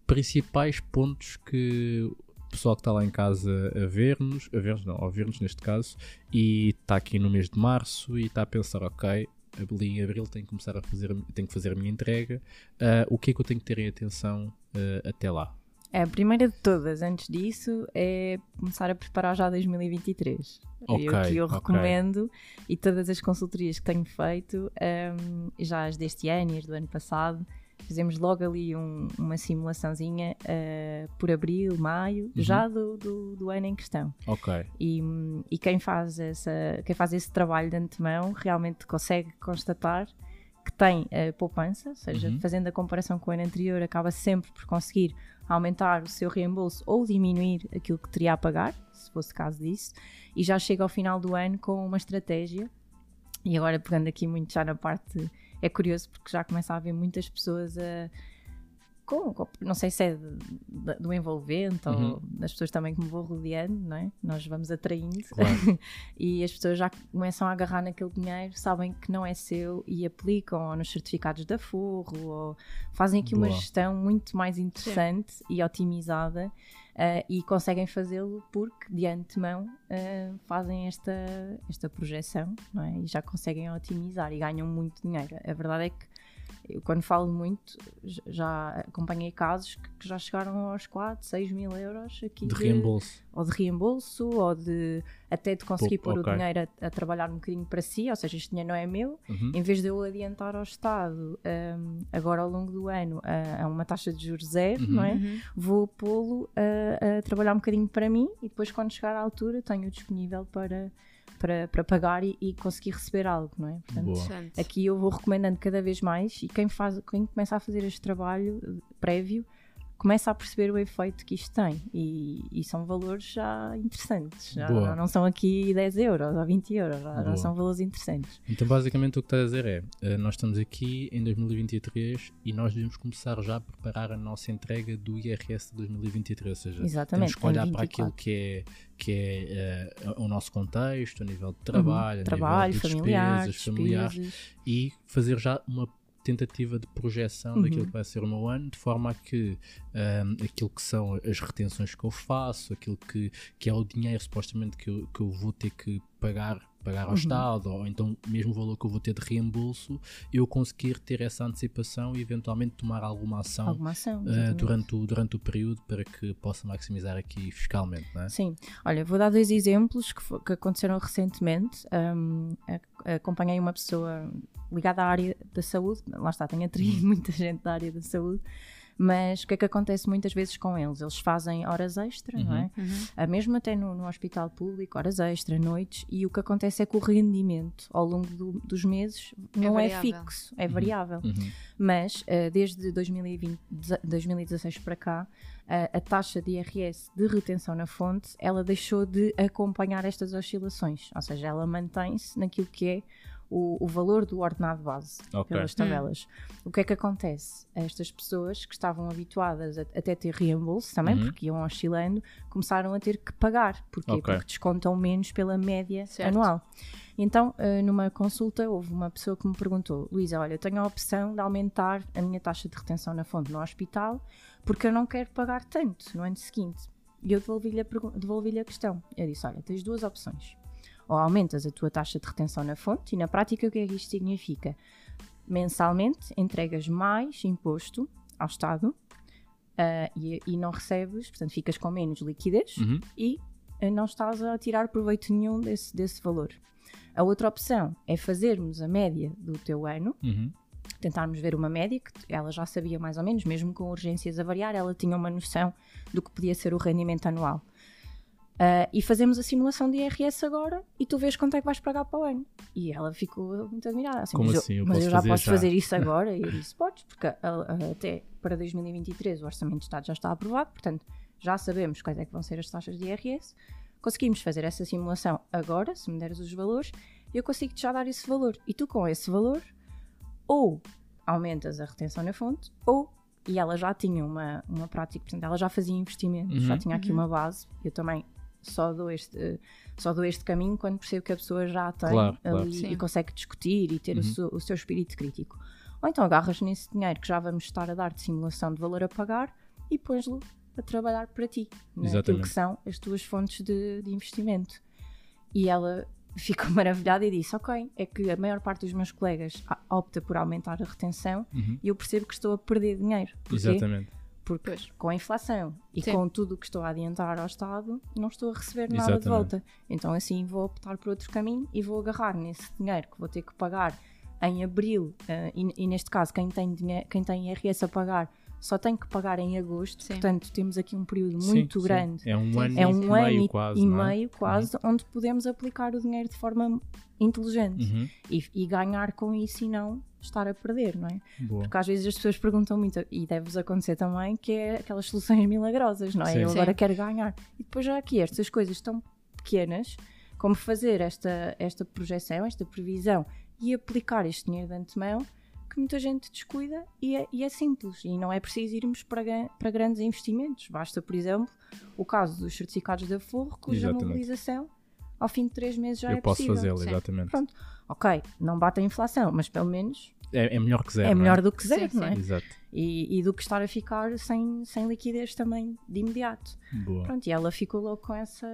principais pontos que o pessoal que está lá em casa a ver-nos, a ver-nos não, a ouvir-nos neste caso, e está aqui no mês de março e está a pensar, ok, ali em abril tenho que começar a fazer, a- tenho que fazer a minha entrega, ah, o que é que eu tenho que ter em atenção ah, até lá? É, a primeira de todas, antes disso, é começar a preparar já 2023. Ok, eu, que eu ok. recomendo e todas as consultorias que tenho feito, hum, já as deste ano e as do ano passado, fizemos logo ali um- uma simulaçãozinha ah, por abril, maio, Uhum. já do, do, do ano em questão. Ok, E, e quem, faz essa, quem faz esse trabalho de antemão realmente consegue constatar que tem eh, poupança, ou seja, Uhum. fazendo a comparação com o ano anterior, acaba sempre por conseguir aumentar o seu reembolso ou diminuir aquilo que teria a pagar, se fosse caso disso, e já chega ao final do ano com uma estratégia. E agora, pegando aqui muito já na parte, é curioso porque já começa a haver muitas pessoas a. Com, com- não sei se é de- de- do envolvente Uhum. ou das pessoas também que me vou rodeando, não é? Nós vamos atraindo claro. <laughs> e as pessoas já começam a agarrar naquele dinheiro, sabem que não é seu e aplicam ou nos certificados da Forro ou fazem aqui uma Boa. gestão muito mais interessante e otimizada eh, e conseguem fazê-lo porque de antemão eh, fazem esta, esta projeção não é? e já conseguem otimizar e ganham muito dinheiro. A verdade é que eu, quando falo muito, já acompanhei casos que que já chegaram aos 4, 6 mil euros aqui De reembolso. ou de reembolso, ou de até de conseguir Pouco, pôr ok. o dinheiro a, a trabalhar um bocadinho para si, ou seja, este dinheiro não é meu, Uhum. em vez de eu adiantar ao Estado hum, agora ao longo do ano a, a uma taxa de juros zero, Uhum. não é? Uhum. Vou pô-lo a, a trabalhar um bocadinho para mim e depois quando chegar à altura tenho disponível para, para, para pagar e, e conseguir receber algo, não é? Portanto. Aqui eu vou recomendando cada vez mais e quem, faz, quem começa a fazer este trabalho prévio começa a perceber o efeito que isto tem e, e são valores já interessantes. Já Boa. não são aqui 10 euros ou 20 euros, já, já são valores interessantes. Então, basicamente, o que estás a dizer é: eh, nós estamos aqui em 2023 e nós devemos começar já a preparar a nossa entrega do IRS de 2023. Ou seja, Exatamente. temos que olhar para 24. aquilo que é, que é eh, o nosso contexto, a nível de trabalho, Uhum. a trabalho, nível de familiar, despesas, familiares, e fazer já uma tentativa de projeção Uhum. daquilo que vai ser o meu ano, de forma a que ahm, aquilo que são as retenções que eu faço, aquilo que, que é o dinheiro supostamente que eu, que eu vou ter que pagar, pagar ao Uhum. Estado, ou então mesmo o valor que eu vou ter de reembolso, eu conseguir ter essa antecipação e eventualmente tomar alguma ação Alguma ação. exatamente. durante, o, durante o período para que possa maximizar aqui fiscalmente, não é? Sim, olha, vou dar dois exemplos que, que aconteceram recentemente. Um, acompanhei uma pessoa ligada à área da saúde, lá está, tenho atraído <laughs> muita gente da área da saúde, mas o que é que acontece muitas vezes com eles? Eles fazem horas extra, não é? Uhum. Ah, mesmo até no, no hospital público, horas extra, noites, e o que acontece é que o rendimento ao longo do- dos meses não é, variável. fixo, é variável. Uhum. Mas uh, desde 2020, deze- 2016 para cá, uh, a taxa de IRS de retenção na fonte, ela deixou de acompanhar estas oscilações, ou seja, ela mantém-se naquilo que é o, o valor do ordenado base Ok. pelas tabelas. O que é que acontece? Estas pessoas que estavam habituadas a, até ter reembolso também, Uhum. porque iam oscilando, começaram a ter que pagar. Porquê? Ok. Porque descontam menos pela média Certo. anual. Então, eh, numa consulta, houve uma pessoa que me perguntou: Luísa, olha, eu tenho a opção de aumentar a minha taxa de retenção na fonte no hospital porque eu não quero pagar tanto no ano seguinte. E eu devolvi-lhe a, devolvi-lhe a questão. Eu disse: olha, tens duas opções. Ou aumentas a tua taxa de retenção na fonte, e na prática, o que é que isto significa? Mensalmente entregas mais imposto ao Estado ah, e, e não recebes, portanto, ficas com menos liquidez Uhum. e eh, não estás a tirar proveito nenhum desse, desse valor. A outra opção é fazermos a média do teu ano Uhum. tentarmos ver uma média, que ela já sabia mais ou menos, mesmo com urgências a variar, ela tinha uma noção do que podia ser o rendimento anual. Uh, e fazemos a simulação de IRS agora e tu vês quanto é que vais pagar para o ano. E ela ficou muito admirada. Assim, Como mas assim? Eu eu, mas posso eu já fazer posso já?" fazer isso <laughs> agora? E eu disse: Podes, porque até para 2023 o Orçamento de Estado já está aprovado, portanto já sabemos quais é que vão ser as taxas de IRS. Conseguimos fazer essa simulação agora, se me deres os valores, eu consigo-te já dar esse valor. E tu, com esse valor, ou aumentas a retenção na fonte, ou. E ela já tinha uma, uma prática, portanto, ela já fazia investimentos, Uhum. já tinha aqui uma base. Eu também só dou este, só dou este caminho quando percebo que a pessoa já tem Claro, claro. ali Sim. e consegue discutir e ter o, Uhum. seu, o seu espírito crítico. Ou então agarras nesse dinheiro que já vamos estar a dar de simulação de valor a pagar e pões-lo a trabalhar para ti, naquilo Exatamente. que são as tuas fontes de, de investimento. E ela <laughs> ficou maravilhada e disse: Ok, é que a maior parte dos meus colegas a- opta por aumentar a retenção Uhum. e eu percebo que estou a perder dinheiro. Porquê? Exatamente. Porque Pois. com a inflação e Sim. com tudo o que estou a adiantar ao Estado, não estou a receber nada de Exatamente. volta. Então, assim, vou optar por outro caminho e vou agarrar nesse dinheiro que vou ter que pagar em abril. eh, e, e neste caso, quem tem, dinhe- quem tem IRS a pagar só tem que pagar em agosto. Sim. Portanto, temos aqui um período Sim, muito sim. grande. É um Sim, ano sim. É e um ano meio e, quase. e é? meio quase onde podemos aplicar o dinheiro de forma inteligente Uhum. e, e ganhar com isso e não estar a perder, não é? Boa. Porque às vezes as pessoas perguntam muito, e deve-vos acontecer também, que é aquelas soluções milagrosas, não é? Sim. Eu Sim. agora quero ganhar. E depois já aqui estas coisas tão pequenas, como fazer esta, esta projeção, esta previsão e aplicar este dinheiro de antemão, que muita gente descuida e é, e é simples. E não é preciso irmos para, para grandes investimentos. Basta, por exemplo, o caso dos certificados de aforro, cuja Exatamente. mobilização ao fim de três meses já Eu é posso possível. fazê-lo, exatamente. Pronto. Ok, não bate a inflação, mas pelo menos É, é melhor que zero. é não melhor do que zero, Sim, não é? Exato. E, e do que estar a ficar sem, sem liquidez também de imediato. Boa. Pronto, e ela ficou logo com essa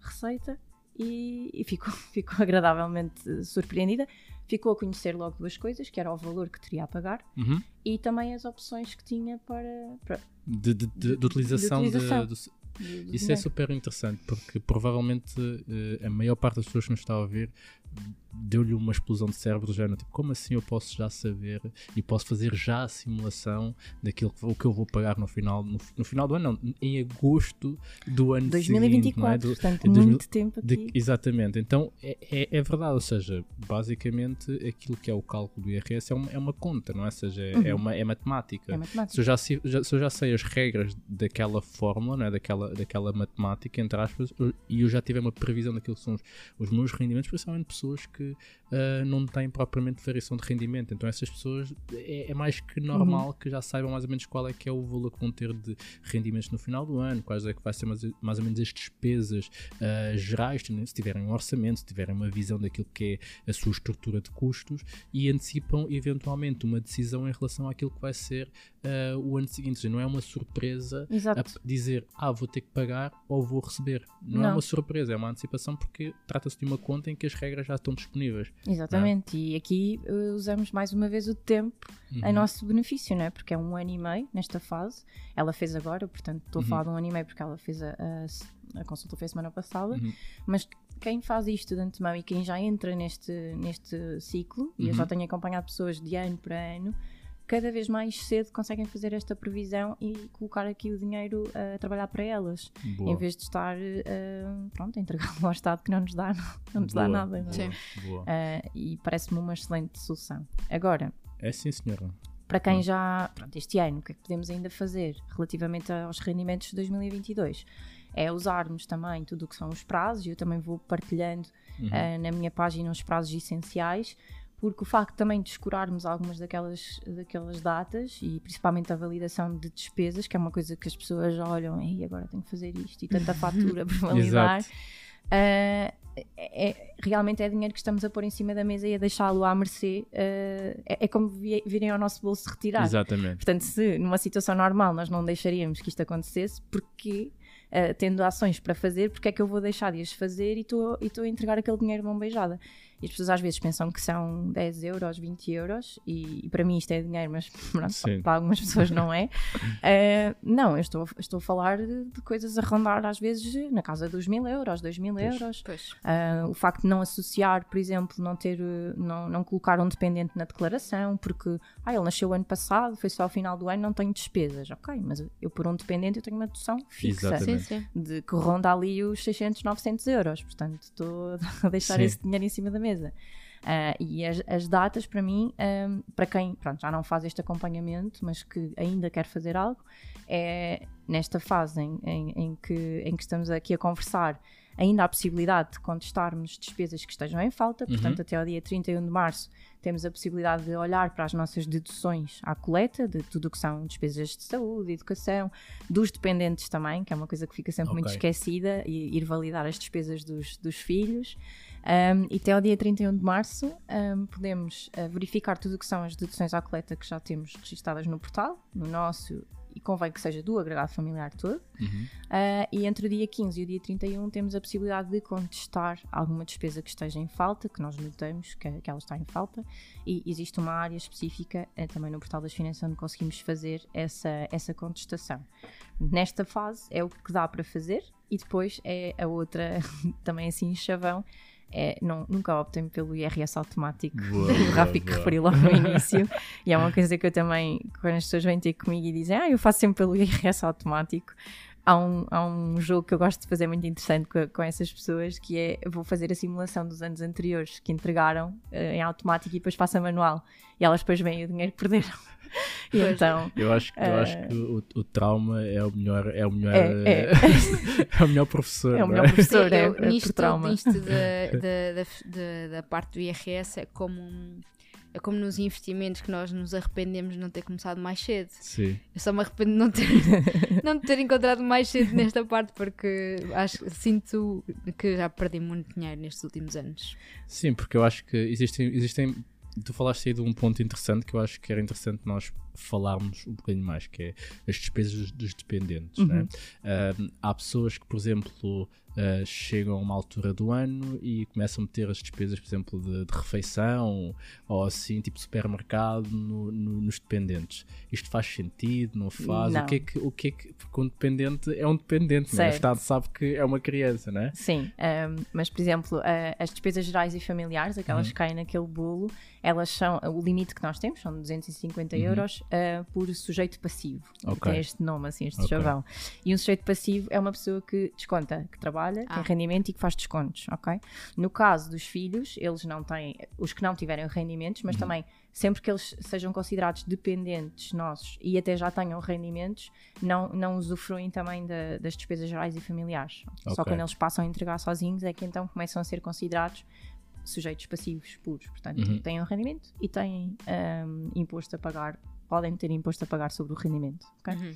receita e, e ficou, <laughs> ficou agradavelmente surpreendida. Ficou a conhecer logo duas coisas, que era o valor que teria a pagar Uhum. e também as opções que tinha para... para De, de, de- de utilização, de de- utilização. Isso é dinheiro. super interessante porque provavelmente eh, a maior parte das pessoas que nos está a ouvir deu-lhe uma explosão de cérebro do género, tipo, como assim eu posso já saber e posso fazer já a simulação daquilo que, o que eu vou pagar no final, no, no final do ano, não, em agosto do ano seguinte, não é? 2024, Do- portanto, de 2000 muito tempo de- aqui. exatamente, então é, é, é verdade, ou seja, basicamente aquilo que é o cálculo do IRS é uma, é uma conta, não é? Ou seja, é, é Uhum. uma, é matemática. É matemática. Se eu, já, sei- já- se eu já sei as regras daquela fórmula, não é? daquela, daquela matemática, entre aspas, eu- e eu já tive uma previsão daquilo que são os, os meus rendimentos, principalmente pessoas que ah, não têm propriamente variação de rendimento. Então essas pessoas é, é mais que normal Uhum. que já saibam mais ou menos qual é que é o valor que vão ter de rendimentos no final do ano, quais é que vai ser mais, mais ou menos as despesas ah, gerais, né? se tiverem um orçamento, se tiverem uma visão daquilo que é a sua estrutura de custos e antecipam eventualmente uma decisão em relação àquilo que vai ser ah, o ano seguinte. Seja, não é uma surpresa dizer, ah, vou ter que pagar ou vou receber. Não, é Não. uma surpresa, é uma antecipação porque trata-se de uma conta em que as regras já estão disponíveis. Exatamente, e aqui eh, usamos mais uma vez o tempo Uhum. em nosso benefício, não é? Porque é um ano e meio nesta fase. Ela fez agora, portanto, estou Uhum. a falar de um ano e meio porque ela fez a, a, a consulta foi semana passada. Uhum. Mas quem faz isto de antemão e quem já entra neste, neste ciclo, e eu já Uhum. tenho acompanhado pessoas de ano para ano, cada vez mais cedo conseguem fazer esta previsão e colocar aqui o dinheiro a trabalhar para elas, Boa. em vez de estar eh, pronto, a entregá-lo ao Estado que não nos dá, <laughs> não nos dá Boa, nada. não é? Sim. Boa. Uh, e parece-me uma excelente solução. Agora, É sim, senhora. para Hum. quem já. Pronto, este ano, o que é que podemos ainda fazer relativamente aos rendimentos de 2022? É usarmos também tudo o que são os prazos, e eu também vou partilhando Uhum. uh, na minha página os prazos essenciais, porque o facto também de escorarmos algumas daquelas, daquelas datas e principalmente a validação de despesas, que é uma coisa que as pessoas olham, e agora tenho que fazer isto e tanta fatura <laughs> para validar. Uh, é- é- realmente é dinheiro que estamos a pôr em cima da mesa e a deixá-lo à mercê. uh, é, é como vi- virem ao nosso bolso retirar. Exatamente. Portanto, se numa situação normal nós não deixaríamos que isto acontecesse, porque uh, tendo ações para fazer, porque é que eu vou deixar de as fazer e estou e estou a entregar aquele dinheiro mão beijada? E as pessoas às vezes pensam que são 10 euros, 20 euros, e, e para mim isto é dinheiro, mas <laughs> pronto, para, algumas pessoas não é. Uh, <laughs> não, eu estou, estou a falar de, de, coisas a rondar às vezes na casa dos mil euros, dois mil euros. Pois. Uh, o facto de não associar, por exemplo, não ter, não, não colocar um dependente na declaração, porque ah, ele nasceu ano passado, foi só ao final do ano, não tenho despesas. Ok, mas eu por um dependente eu tenho uma dedução fixa sim, sim. de que ronda ali os 600, 900 euros. Portanto, estou a <laughs> deixar sim. esse dinheiro em cima da mesa. Uh, e as, as, datas, para mim, um, para quem pronto, já não faz este acompanhamento, mas que ainda quer fazer algo, é nesta fase em, em, em, que, em que estamos aqui a conversar, ainda há a possibilidade de contestarmos despesas que estejam em falta, portanto, uhum. até ao dia 31 de março temos a possibilidade de olhar para as nossas deduções à coleta, de tudo o que são despesas de saúde, educação, dos dependentes também, que é uma coisa que fica sempre okay. muito esquecida, e ir validar as despesas dos, dos filhos. Um, e até ao dia 31 de março um, podemos uh, verificar tudo o que são as deduções à coleta que já temos registadas no portal, no nosso e convém que seja do agregado familiar todo. Uhum. Uh, e entre o dia 15 e o dia 31 temos a possibilidade de contestar alguma despesa que esteja em falta, que nós notamos que, que ela está em falta, e existe uma área específica uh, também no portal das finanças onde conseguimos fazer essa, essa contestação. Nesta fase é o que dá para fazer, e depois é a outra, <laughs> também assim, chavão, é, não, nunca optem pelo IRS automático boa, <laughs> o Rafi que referiu logo no <laughs> início. E é uma coisa que eu também quando as pessoas vêm ter comigo e dizem ah eu faço sempre pelo IRS automático há um, há um jogo que eu gosto de fazer muito interessante com, com essas pessoas que é vou fazer a simulação dos anos anteriores que entregaram uh, em automático e depois faço a manual e elas depois veem o dinheiro que perderam <laughs> e então, eu acho, uh, eu acho que o, o, trauma é o melhor, é o melhor, é, é. <laughs> é o melhor professor. É o melhor é? professor, é, é, nisto, trauma. Nisto <laughs> da, da, da, da, parte do IRS é como é como nos investimentos que nós nos arrependemos de não ter começado mais cedo. Sim. Eu só me arrependo de não ter, <laughs> não ter encontrado mais cedo nesta parte porque acho, sinto que já perdi muito dinheiro nestes últimos anos. Sim, porque eu acho que existem, existem tu falaste aí de um ponto interessante que eu acho que era interessante nós falarmos um bocadinho mais, que é as despesas dos dependentes. Né? Uhum. Né? Uh, há pessoas que, por exemplo, uh, chegam a uma altura do ano e começam a meter as despesas, por exemplo, de, de refeição ou assim, tipo supermercado, no, no, nos dependentes. Isto faz sentido? Não faz? Não. O que é que, o que, é que porque um dependente é um dependente, né? o Estado sabe que é uma criança, né? Sim, um, mas por exemplo, uh, as despesas gerais e familiares, aquelas uhum. que caem naquele bolo, elas são, o limite que nós temos são 250 uhum. euros uh, por sujeito passivo. Okay. Tem este nome, assim, este okay. chavão. E um sujeito passivo é uma pessoa que desconta, que trabalha, ah. tem rendimento e que faz descontos, ok? No caso dos filhos, eles não têm, os que não tiverem rendimentos, mas uhum. também sempre que eles sejam considerados dependentes nossos e até já tenham rendimentos, não, não usufruem também da, das despesas gerais e familiares. Okay. Só quando eles passam a entregar sozinhos é que então começam a ser considerados sujeitos passivos puros. Portanto, uhum. têm um rendimento e têm um, imposto a pagar podem ter imposto a pagar sobre o rendimento. Okay? Uhum.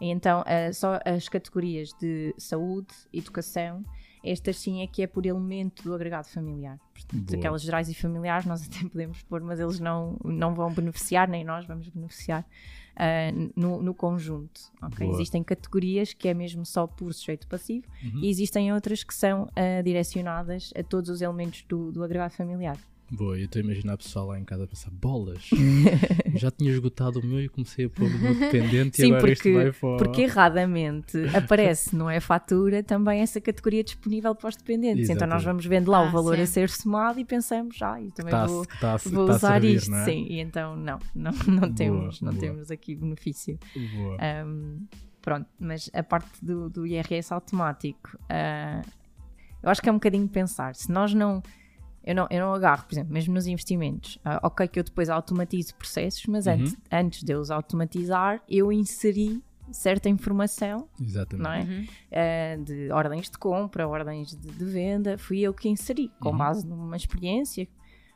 então, uh, só as categorias de saúde, educação, estas sim é que é por elemento do agregado familiar. Portanto, aquelas gerais e familiares nós até podemos pôr, mas eles não, não vão beneficiar, nem nós vamos beneficiar uh, no, no, conjunto. Okay? Existem categorias que é mesmo só por sujeito passivo uhum. e existem outras que são uh, direcionadas a todos os elementos do, do agregado familiar. Boa, eu estou a imaginar a pessoa lá em casa a pensar: bolas, <laughs> já tinha esgotado o meu e comecei a pôr o meu dependente Sim, e agora porque, vai fora. Porque erradamente aparece, não é fatura, também essa categoria disponível para os dependentes. Exatamente. Então nós vamos vendo lá ah, o valor sim. a ser somado e pensamos: ah, eu também tá, vou, tá, vou tá usar servir, isto. É? Sim, e então não, não, <laughs> não temos, boa, não boa. temos aqui benefício. Boa. Um, pronto, mas a parte do, do IRS automático, uh, eu acho que é um bocadinho pensar. Se nós não eu não, eu não agarro, por exemplo, mesmo nos investimentos. Uh, ok, que eu depois automatizo processos, mas uhum. antes, antes de eu os automatizar, eu inseri certa informação Exatamente. Não é? Uhum. Uh, de ordens de compra, ordens de, de, venda, fui eu que inseri, com uhum. base numa experiência.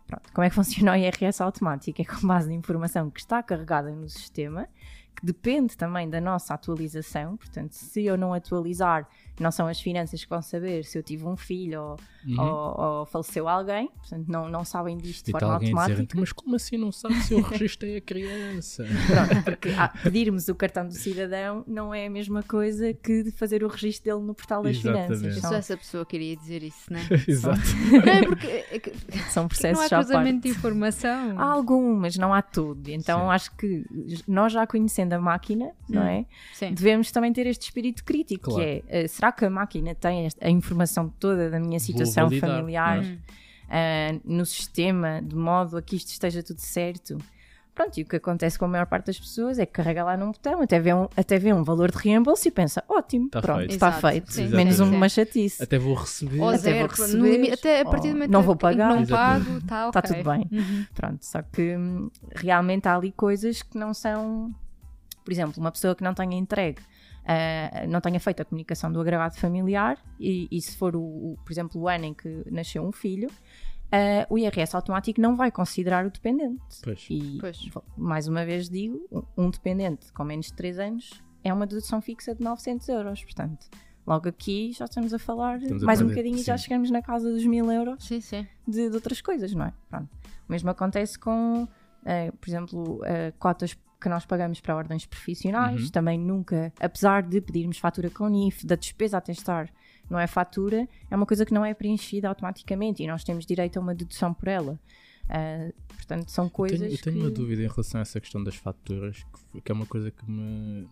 Pronto, como é que <laughs> funciona o IRS automático? É com base na informação que está carregada no sistema, que depende também da nossa atualização. Portanto, se eu não atualizar, não são as finanças que vão saber se eu tive um filho ou, Uhum. ou, ou faleceu alguém, portanto não, não sabem disto de forma automática. dizer, mas como assim não sabe se eu registrei a criança? <laughs> Pronto, porque ah, pedirmos o cartão do cidadão não é a mesma coisa que de fazer o registro dele no portal das Exatamente. finanças. Sou essa pessoa que iria dizer isso, né? <laughs> Exato. não é porque é que- são não processos há já à parte. cruzamento de informação. Há algumas, não há tudo. Então Sim. acho que nós já conhecendo a máquina, não Hum. é? Sim. Devemos também ter este espírito crítico, Claro. que é, eh, será que a máquina tem a informação toda da minha situação validar, familiar ah, no sistema, de modo a que isto esteja tudo certo? Pronto, e o que acontece com a maior parte das pessoas é que carrega lá num botão, até vê um, até vê um valor de reembolso e pensa, ótimo, Tá pronto, feito. está Exato, feito. sim. Menos Exatamente. uma chatice. Até vou receber. Ou Até zero, vou receber, limite- até a partir do momento não vou pagar. não Exatamente. pago, está Está ok. tudo bem. Uhum. Pronto, só que hum, realmente há ali coisas que não são. Por exemplo, uma pessoa que não tenha entregue, ah, não tenha feito a comunicação do agravado familiar, e, e se for, o, o- por exemplo, o ano em que nasceu um filho, ah, o IRS automático não vai considerar o dependente. Pois. E, Pois. mais uma vez digo, um um dependente com menos de 3 anos é uma dedução fixa de 900 euros. Portanto, logo aqui já estamos a falar Estamos a mais um perder, bocadinho e já chegamos na casa dos 1000 euros Sim, sim. de, de outras coisas, não é? Pronto. O mesmo acontece com, eh, por exemplo, eh, cotas que nós pagamos para ordens profissionais, Uhum. também nunca, apesar de pedirmos fatura com NIF, da despesa a testar, não é fatura, é uma coisa que não é preenchida automaticamente e nós temos direito a uma dedução por ela. Ah, portanto, são coisas tenho, eu tenho que... uma dúvida em relação a essa questão das faturas, que, que é uma coisa que me,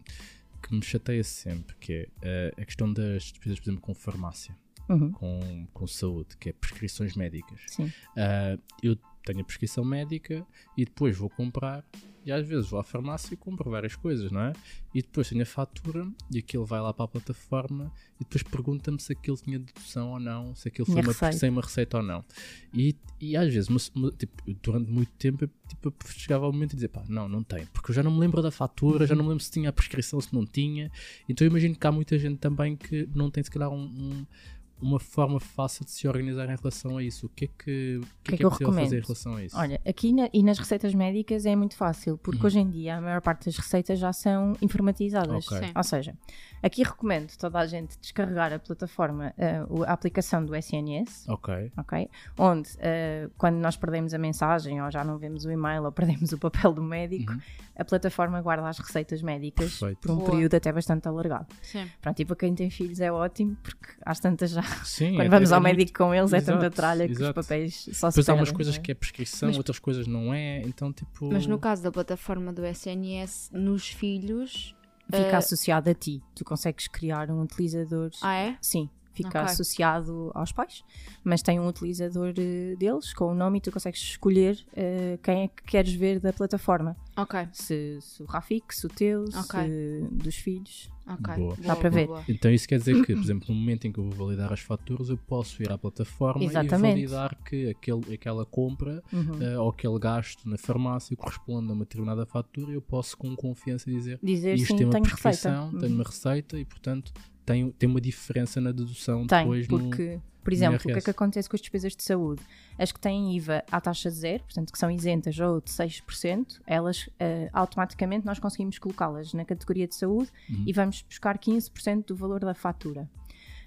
que me chateia sempre, que é eh, a questão das despesas, por exemplo, com farmácia, Uhum, com, com saúde, que é prescrições médicas. sim. Ah, eu tenho a prescrição médica e depois vou comprar, e às vezes vou à farmácia e compro várias coisas, não é? E depois tenho a fatura e aquilo vai lá para a plataforma e depois pergunta-me se aquilo tinha dedução ou não, se aquilo foi uma, receita. sem uma receita ou não. E, e às vezes, tipo, durante muito tempo, tipo, chegava ao momento de dizer, pá, não, não tem, porque eu já não me lembro da fatura, já não me lembro se tinha a prescrição, se não tinha. Então eu imagino que há muita gente também que não tem, se calhar, um- um- uma forma fácil de se organizar em relação a isso. O que é que, o que, é que é eu possível fazer em recomendo? relação a isso? Olha, aqui na- e nas receitas médicas é muito fácil, porque Uhum. hoje em dia a maior parte das receitas já são informatizadas. Ok. Sim. Ou seja, aqui recomendo toda a gente descarregar a plataforma, o- a aplicação do SNS, Ok. ok? Onde, eh, quando nós perdemos a mensagem ou já não vemos o e-mail ou perdemos o papel do médico, Uhum. a plataforma guarda as receitas médicas Perfeito. por um Boa. período até bastante alargado. Sim. Pronto, e para quem tem filhos é ótimo, porque às tantas já, Sim, quando é- vamos é ao muito- médico com eles, é tanta Exato, tralha que exato. os papéis só se Depois há umas coisas é? que é prescrição, Mas- outras coisas não é, então tipo. Mas no caso da plataforma do SNS, nos filhos. Fica eh, associado a ti. Tu consegues criar um utilizador. Ah, é? Sim, fica Ok. associado aos pais, mas tem um utilizador eh, deles com o nome e tu consegues escolher eh, quem é que queres ver da plataforma. Ok, Se, se o Rafik, se o teu, Ok. se dos filhos. Ok. Boa. Dá para ver. boa. Então isso quer dizer que, por exemplo, no momento em que eu vou validar as faturas, eu posso ir à plataforma Exatamente. e validar que aquele, aquela compra Uhum. eh, ou aquele gasto na farmácia corresponde a uma determinada fatura e eu posso com confiança dizer Dizer isto sim, tem uma tenho receita. prescrição, Uhum. tenho uma receita e, portanto, tem, tem uma diferença na dedução Tem, depois no... porque, por exemplo, o que é que acontece com as despesas de saúde? As que têm IVA à taxa zero, portanto, que são isentas ou de 6%, elas eh, automaticamente nós conseguimos colocá-las na categoria de saúde Uhum. e vamos buscar 15% do valor da fatura.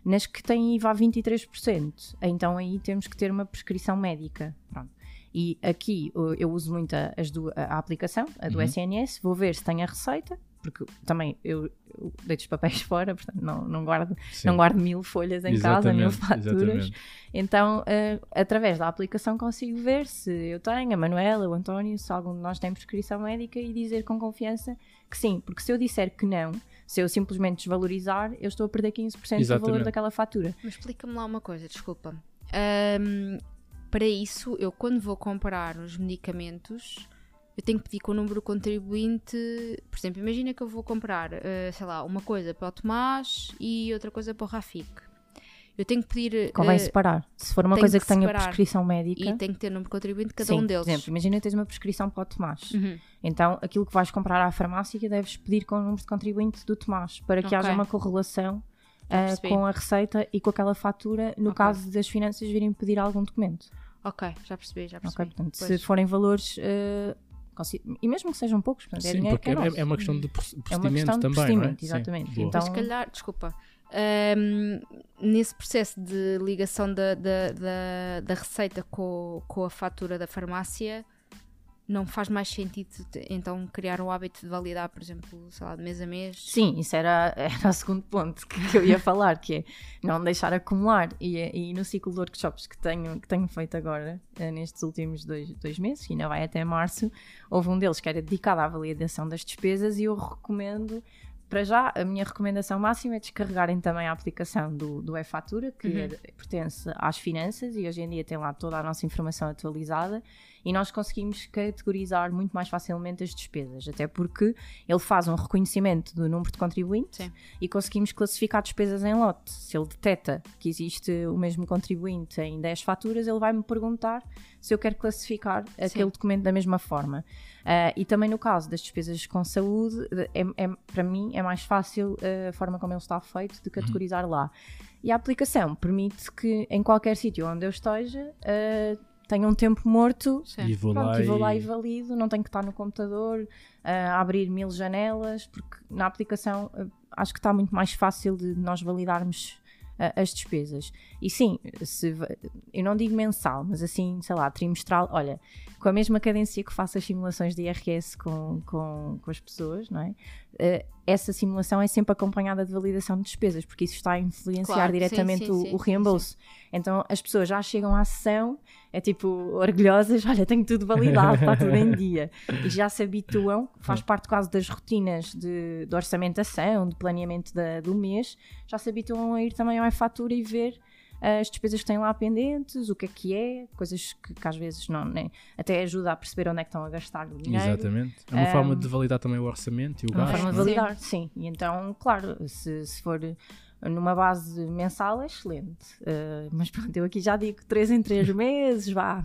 Nas que têm IVA a 23%, então aí temos que ter uma prescrição médica. Pronto. E aqui uh, eu uso muito a- a aplicação, a do Uhum. SNS, vou ver se tem a receita, porque também eu, eu deito os papéis <laughs> fora, portanto não, não, guardo, Sim. não guardo mil folhas em casa, mil Exatamente, faturas. exatamente. Então, eh, através da aplicação consigo ver se eu tenho, a Manuela, o António, se algum de nós tem prescrição médica e dizer com confiança que sim, porque se eu disser que não, se eu simplesmente desvalorizar, eu estou a perder 15% do valor Exatamente. daquela fatura. Mas explica-me lá uma coisa, desculpa. Ahm, para isso, eu quando vou comprar os medicamentos, eu tenho que pedir com o número contribuinte. Por exemplo, imagina que eu vou comprar, eh, sei lá, uma coisa para o Tomás e outra coisa para o Rafik. Eu tenho que pedir. Convém eh, separar. Se for uma coisa que que tenha prescrição médica. e tenho que ter número contribuinte de cada sim, um deles. Por exemplo, imagina que tens uma prescrição para o Tomás. Uhum. Então, aquilo que vais comprar à farmácia deves pedir com o número de contribuinte do Tomás, para que Ok. haja uma correlação percebi. com a receita e com aquela fatura, no Ok. caso das finanças virem pedir algum documento. Ok, já percebi, já percebi. portanto, se forem valores. eh, consi- e mesmo que sejam poucos, portanto, é Sim, dinheiro porque que é, é, nosso. é uma questão de É uma procedimento de também, procedimento, não é? Sim, exatamente. boa. Então- Mas se calhar, desculpa, Um, nesse processo de ligação da, da, da, da receita com, com a fatura da farmácia, não faz mais sentido então criar o hábito de validar, por exemplo, sei lá, de mês a mês? Sim, isso era, era o segundo ponto que eu ia falar, que é não deixar acumular. E, e no ciclo de workshops que tenho, que tenho feito agora, eh, nestes últimos dois, dois meses, e ainda vai até março, houve um deles que era dedicado à validação das despesas e eu recomendo para já, a minha recomendação máxima é descarregarem também a aplicação do, do e-fatura, que uhum. é, pertence às finanças e hoje em dia tem lá toda a nossa informação atualizada e nós conseguimos categorizar muito mais facilmente as despesas, até porque ele faz um reconhecimento do número de contribuinte Sim. e conseguimos classificar despesas em lote. Se ele detecta que existe o mesmo contribuinte em 10 faturas, ele vai me perguntar se eu quero classificar Sim. aquele documento da mesma forma. Uh, e também no caso das despesas com saúde, é, é, para mim é mais fácil uh, a forma como ele está feito de categorizar uhum. lá. E a aplicação permite que em qualquer sítio onde eu esteja uh, tenha um tempo morto e vou, pronto, lá e vou lá e valido, não tenho que estar no computador a abrir mil janelas, porque na aplicação acho que está muito mais fácil de nós validarmos as despesas. E sim, se, eu não digo mensal, mas assim, sei lá, trimestral, olha, com a mesma cadência que faço as simulações de IRS com, com, com as pessoas, não é? Uh, essa simulação é sempre acompanhada de validação de despesas, porque isso está a influenciar claro, diretamente sim, sim, o, sim, o, reembolso. Então as pessoas já chegam à sessão, é tipo, orgulhosas, <laughs> olha, tenho tudo validado, está tudo em dia. E já se habituam, faz parte quase das rotinas de, de orçamentação, de planeamento da, do mês, já se habituam a ir também ao e-fatura e ver as despesas que têm lá pendentes, o que é que é, coisas que, que às vezes não, né, até ajuda a perceber onde é que estão a gastar o dinheiro. Exatamente. É uma um, forma de validar também o orçamento e o gasto. É uma forma de validar, sim. sim. E então, claro, se, se for numa base mensal é excelente. Uh, mas pronto, eu aqui já digo 3 em 3 <laughs> meses, vá.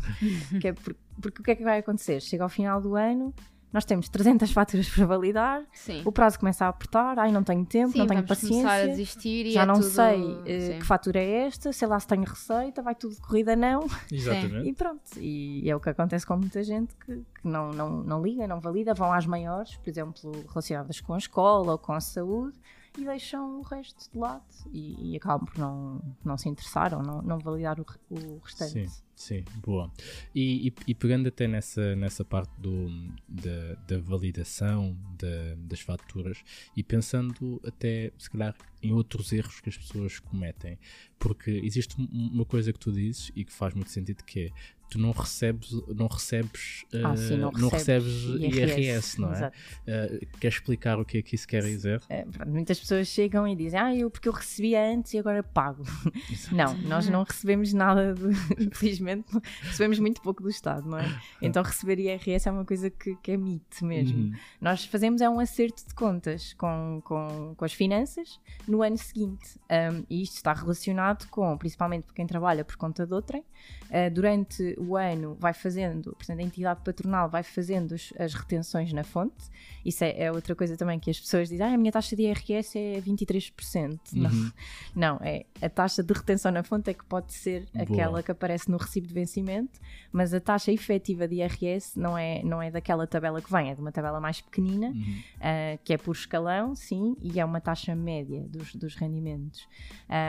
que é por, porque o que é que vai acontecer? Chega ao final do ano, nós temos 300 faturas para validar, Sim. o prazo começa a apertar, ai não tenho tempo, Sim, não tenho paciência, a desistir já é não tudo... sei uh, que fatura é esta, sei lá se tenho receita, vai tudo de corrida não. Exatamente. E pronto, e é o que acontece com muita gente que, que não, não, não liga, não valida, vão às maiores, por exemplo, relacionadas com a escola ou com a saúde, e deixam o resto de lado e, e acabam por não, não se interessar ou não, não validar o, o restante. Sim. Sim, boa. E, e, e, pegando até nessa, nessa parte do, da, da validação da, das faturas e pensando até, se calhar, em outros erros que as pessoas cometem, porque existe uma coisa que tu dizes e que faz muito sentido que é tu não recebes, não recebes, ah, uh, sim, não, não recebes, IRS, IRS não é? Uh, quer explicar o que é que isso quer dizer? É, muitas pessoas chegam e dizem, ah, eu porque eu recebia antes e agora pago. <laughs> não, nós não recebemos nada, de, infelizmente, <laughs> <laughs> recebemos muito pouco do Estado, não é? <laughs> Então receber IRS é uma coisa que, que é mito mesmo. Uhum. Nós fazemos é um acerto de contas com, com, com as finanças no ano seguinte. Um, e isto está relacionado com, principalmente para quem trabalha por conta de outrem, uh, durante o ano vai fazendo, portanto, a entidade patronal vai fazendo as, as retenções na fonte. Isso é, é, outra coisa também que as pessoas dizem: ah, a minha taxa de IRS é 23%. Uhum. Não, não, é a taxa de retenção na fonte é que pode ser Boa. aquela que aparece no recibo de vencimento, mas a taxa efetiva de IRS não é, não é daquela tabela que vem, é de uma tabela mais pequenina, uhum. uh, que é por escalão, sim, e é uma taxa média dos, dos rendimentos.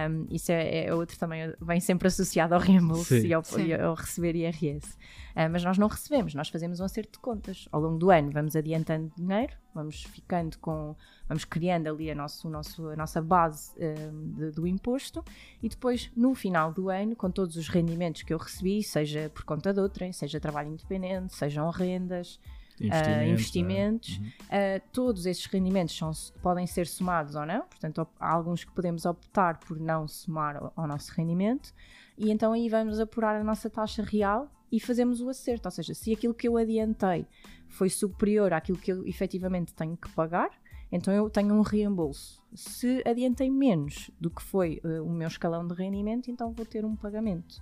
Um, isso é, é, outro também, vem sempre associado ao reembolso e ao, e ao receber IRS. Uh, mas nós não recebemos, nós fazemos um acerto de contas. Ao longo do ano vamos adiantando dinheiro, vamos ficando com, vamos criando ali a, nosso, nosso, a nossa base uh, de, do imposto e depois no final do ano, com todos os rendimentos que eu recebi, seja por conta de outrem, seja trabalho independente, sejam rendas, investimentos, uh, investimentos uhum. uh, todos esses rendimentos são, podem ser somados ou não, portanto há alguns que podemos optar por não somar ao, ao nosso rendimento e então aí vamos apurar a nossa taxa real e fazemos o acerto. Ou seja, se aquilo que eu adiantei foi superior àquilo que eu efetivamente tenho que pagar, então eu tenho um reembolso. Se adiantei menos do que foi uh, o meu escalão de rendimento, então vou ter um pagamento.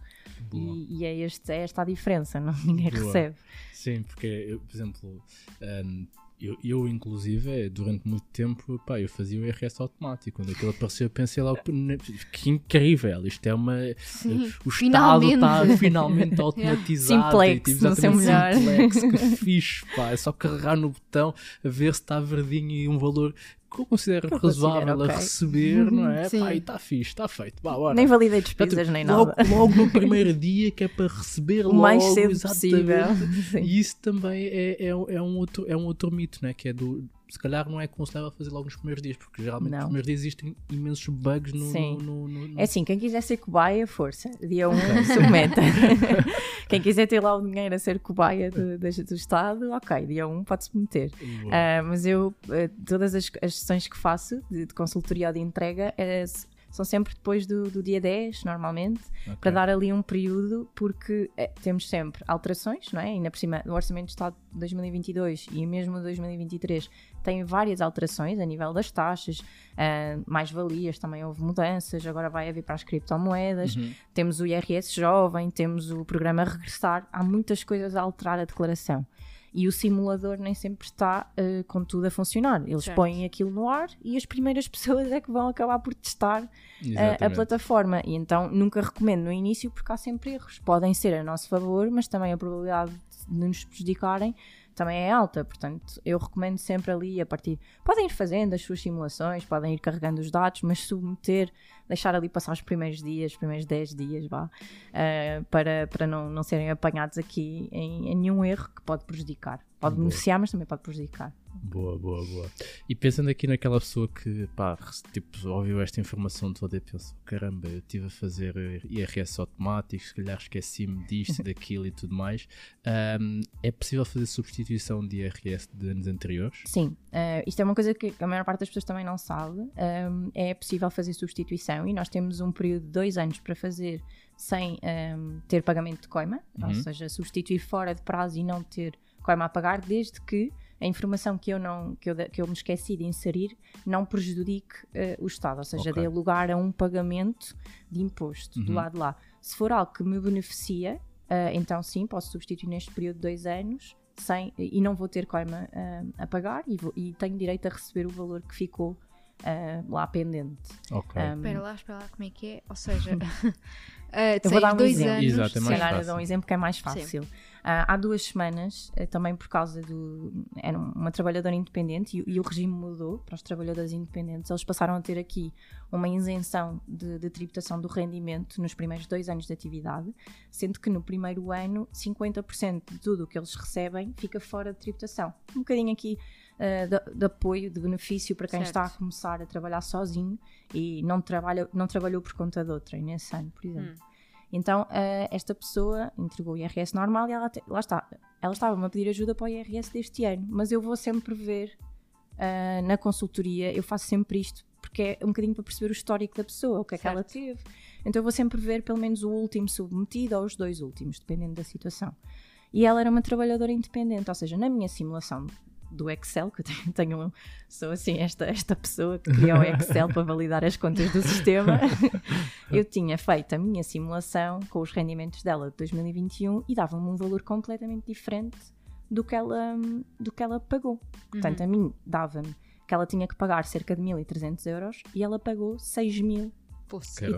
E, e, é, este, é esta a diferença, não? <laughs> ninguém Boa. recebe. Sim, porque, eu, por exemplo, um, eu, eu, inclusive, durante muito tempo, pá, eu fazia o IRS automático. Quando aquilo apareceu, eu pensei logo, que incrível, isto é uma. Sim, o Estado está finalmente automatizado. <laughs> Simplex, tipo, não sei melhor. Simplex, que fixe, pá, é só carregar no botão, a ver se está verdinho e um valor que eu considero eu razoável considero a receber, não é? Sim. Pá, e está fixe, está feito. Bora. Nem validei Portanto, despesas nem logo, nada. logo no <laughs> primeiro dia, que é para receber O logo, mais cedo exatamente. possível. <laughs> E isso também é, é, é um outro, é um outro mito, né? que é do. Se calhar não é aconselhável fazer logo nos primeiros dias, porque geralmente nos Não. primeiros dias existem imensos bugs no. Sim. no, no- no- É assim, quem quiser ser cobaia, força. Dia 1, um, <laughs> submeta. <laughs> quem quiser ter lá o dinheiro a ser cobaia do, do, do Estado, ok, dia 1 um pode-se meter. Boa. Ah, mas eu, ah, todas as, as sessões que faço de, de consultoria ou de entrega é, são sempre depois do, do dia 10, normalmente, Ok. para dar ali um período, porque eh, temos sempre alterações, não é? Ainda por cima, no Orçamento de Estado de 2022 e mesmo de 2023 tem várias alterações a nível das taxas, ah, mais-valias, também houve mudanças, agora vai haver para as criptomoedas, Uhum. temos o IRS jovem, temos o programa Regressar, há muitas coisas a alterar a declaração. E o simulador nem sempre está eh, com tudo a funcionar. Eles Certo. põem aquilo no ar e as primeiras <laughs> pessoas é que vão acabar por testar a- a, plataforma. E então nunca recomendo no início porque há sempre erros. Podem ser a nosso favor, mas também a probabilidade de nos prejudicarem também é alta. Portanto, eu recomendo sempre ali a partir. Podem ir fazendo as suas simulações, podem ir carregando os dados, mas submeter, deixar ali passar os primeiros dias, os primeiros 10 dias, vá, eh, para, para não, não serem apanhados aqui em, em nenhum erro que pode prejudicar. Pode Boa. beneficiar, mas também pode prejudicar. Boa, boa, boa. E pensando aqui naquela pessoa que, pá, tipo, ouviu esta informação toda e pensou: caramba, eu estive a fazer IRS automático, se calhar esqueci-me disto, <laughs> daquilo e tudo mais. Ahm, é possível fazer substituição de IRS de anos anteriores? Sim, eh, isto é uma coisa que a maior parte das pessoas também não sabe. Um, é possível fazer substituição e nós temos um período de dois anos para fazer sem um, ter pagamento de coima, ou Uhum. seja, substituir fora de prazo e não ter coima a pagar, desde que a informação que eu, não, que eu, que eu me esqueci de inserir não prejudique eh, o Estado, ou seja, Ok. dê lugar a um pagamento de imposto do Uhum. lado de lá. Se for algo que me beneficia, eh, então sim, posso substituir neste período de dois anos sem, e não vou ter coima eh, a pagar e, vou- e tenho direito a receber o valor que ficou lá pendente. Ok. Um, Espera lá, espera lá, como é que é? Ou seja, <laughs> uh, Eu vou dar um dois exemplo. anos. Exato, é mais fácil. dou um exemplo que é mais fácil. Ah, há duas semanas, eh, também por causa do. Era uma trabalhadora independente e, e o regime mudou para os trabalhadores independentes. Eles passaram a ter aqui uma isenção de, de tributação do rendimento nos primeiros dois anos de atividade, sendo que no primeiro ano 50% de tudo o que eles recebem fica fora de tributação. Um bocadinho aqui ah, de, de apoio, de benefício para quem Certo. está a começar a trabalhar sozinho e não, trabalha, não trabalhou por conta de outrem nesse ano, por exemplo. Então, eh, esta pessoa entregou o IRS normal e ela, te- lá está, ela estava-me a pedir ajuda para o IRS deste ano, mas eu vou sempre ver eh, na consultoria, eu faço sempre isto, porque é um bocadinho para perceber o histórico da pessoa, o que é que ela Certo. teve. Então, eu vou sempre ver pelo menos o último submetido ou os dois últimos, dependendo da situação. E ela era uma trabalhadora independente, ou seja, na minha simulação do Excel, que eu tenho, <laughs> tenho sou assim, esta, esta pessoa que cria o Excel para validar as contas do sistema, <laughs> eu tinha feito a minha simulação com os rendimentos dela de 2021 e dava-me um valor completamente diferente do que ela, do que ela pagou. Portanto, a mim dava-me que ela tinha que pagar cerca de 1.300 euros e ela pagou 6.000 Poça. Caramba.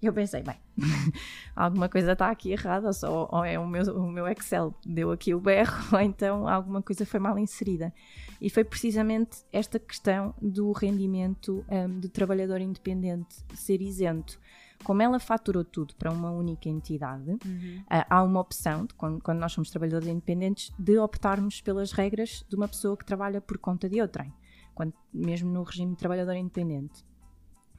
E 300. Eu pensei, bem, <laughs> alguma coisa está aqui errada, ou, só, ou é o meu, o meu Excel deu aqui o berro, <laughs> ou então alguma coisa foi mal inserida. E foi precisamente esta questão do rendimento hum, de trabalhador independente ser isento. Como ela faturou tudo para uma única entidade, Uhum. ah, há uma opção, de quando, quando nós somos trabalhadores independentes, de optarmos pelas regras de uma pessoa que trabalha por conta de outrem, quando, mesmo no regime de trabalhador independente.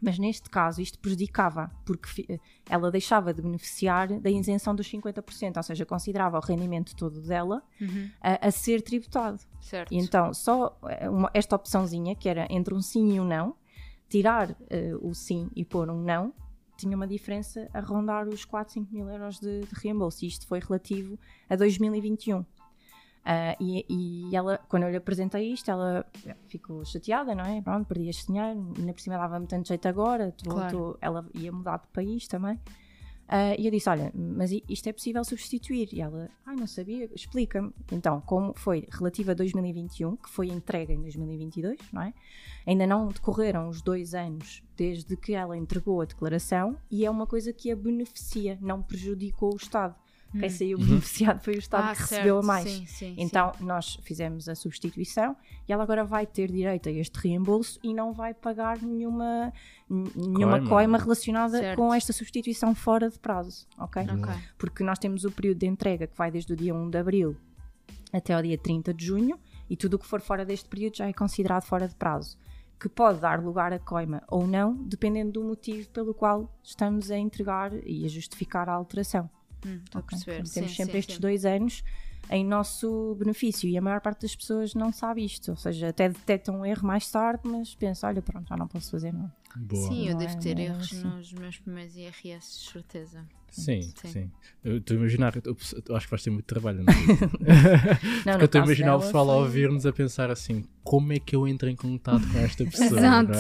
Mas neste caso isto prejudicava, porque fi- ela deixava de beneficiar da isenção dos 50%, ou seja, considerava o rendimento todo dela Uhum. a, a ser tributado. Certo. E então, só eh, uma- esta opçãozinha, que era entre um sim e um não, tirar eh, o sim e pôr um não, tinha uma diferença a rondar os 4, 5 mil euros de, de reembolso. E isto foi relativo a 2021. Ah, e, e ela, quando eu lhe apresentei isto, ela ficou chateada, não é? Pronto, perdi este dinheiro, ainda por cima dava-me tanto jeito agora, tu- Claro. tu- ela ia mudar de país também. Ah, e eu disse: Olha, mas isto é possível substituir? E ela, ai, não sabia, explica-me. Então, como foi relativa a 2021, que foi entregue em 2022, não é? Ainda não decorreram os dois anos desde que ela entregou a declaração e é uma coisa que a beneficia, não prejudicou o Estado. Quem Hum. saiu Uhum. beneficiado foi o Estado Ah, que recebeu a certo, mais. Sim, sim, Então, nós fizemos a substituição e ela agora vai ter direito a este reembolso e não vai pagar nenhuma, nenhuma Coima. coima, relacionada Certo. com esta substituição fora de prazo, ok? sim. Ok. Porque nós temos o período de entrega que vai desde o dia 1 de abril até ao dia 30 de junho e tudo o que for fora deste período já é considerado fora de prazo, que pode dar lugar a coima ou não, dependendo do motivo pelo qual estamos a entregar e a justificar a alteração. Hum, Estou a perceber. Portanto, temos sim, sempre sim, estes sim. dois anos em nosso benefício e a maior parte das pessoas não sabe isto, ou seja, até detectam um erro mais tarde, mas pensa, olha, pronto, já não posso fazer nada. Boa. Sim, eu Não devo é- ter não é erros assim. nos meus primeiros IRS, certeza. Sim, Sim. sim. Eu estou a imaginar, eu, eu acho que vais ter muito trabalho. Não é? <laughs> Não, eu estou a imaginar o pessoal a foi- ouvir-nos a pensar assim: como é que eu entro em contato com esta <laughs> pessoa? Exato. não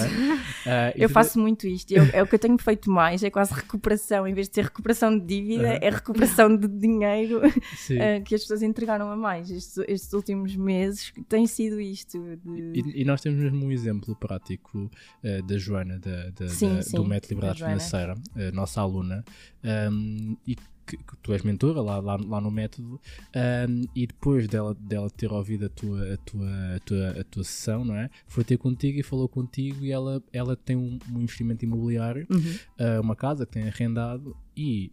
é? E Eu faço muito isto. Eu- é o que eu tenho feito mais, é quase recuperação. Em vez de ser recuperação de dívida, é recuperação de dinheiro <laughs> eh, que as pessoas entregaram a mais. Estes, estes últimos meses tem sido isto. de- E, e nós temos mesmo um exemplo prático eh, da Joana, da, da- Sim, da- sim, do Método da Liberdade. Financeira, eh, nossa aluna, e que, que tu és mentora lá, lá, lá no método, ahm, e depois dela, dela ter ouvido a tua, a, tua, a, tua, a tua sessão, não é? Foi ter contigo e falou contigo, e ela, ela tem um, um investimento imobiliário, Uhum. ah, uma casa que tem arrendado, e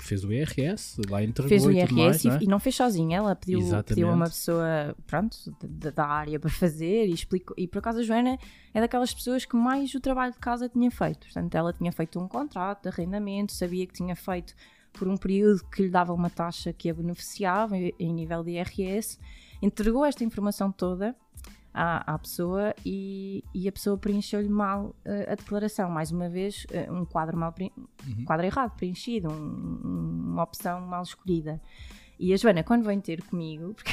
fez o IRS, lá entregou Fez o e tudo mais, IRS não é? e, e não fez sozinha. Ela pediu, Exatamente. pediu a uma pessoa pronto, da, da área para fazer e explicou. E por acaso a Joana é daquelas pessoas que mais o trabalho de casa tinha feito. Portanto, ela tinha feito um contrato de arrendamento, sabia que tinha feito por um período que lhe dava uma taxa que a beneficiava em nível de IRS, entregou esta informação toda à, à pessoa e, e a pessoa preencheu-lhe mal eh, a declaração. Mais uma vez, eh, um quadro mal preen- Uhum. quadro errado preenchido, um- uma opção mal escolhida. E a Joana, quando vem ter comigo, <laughs> porque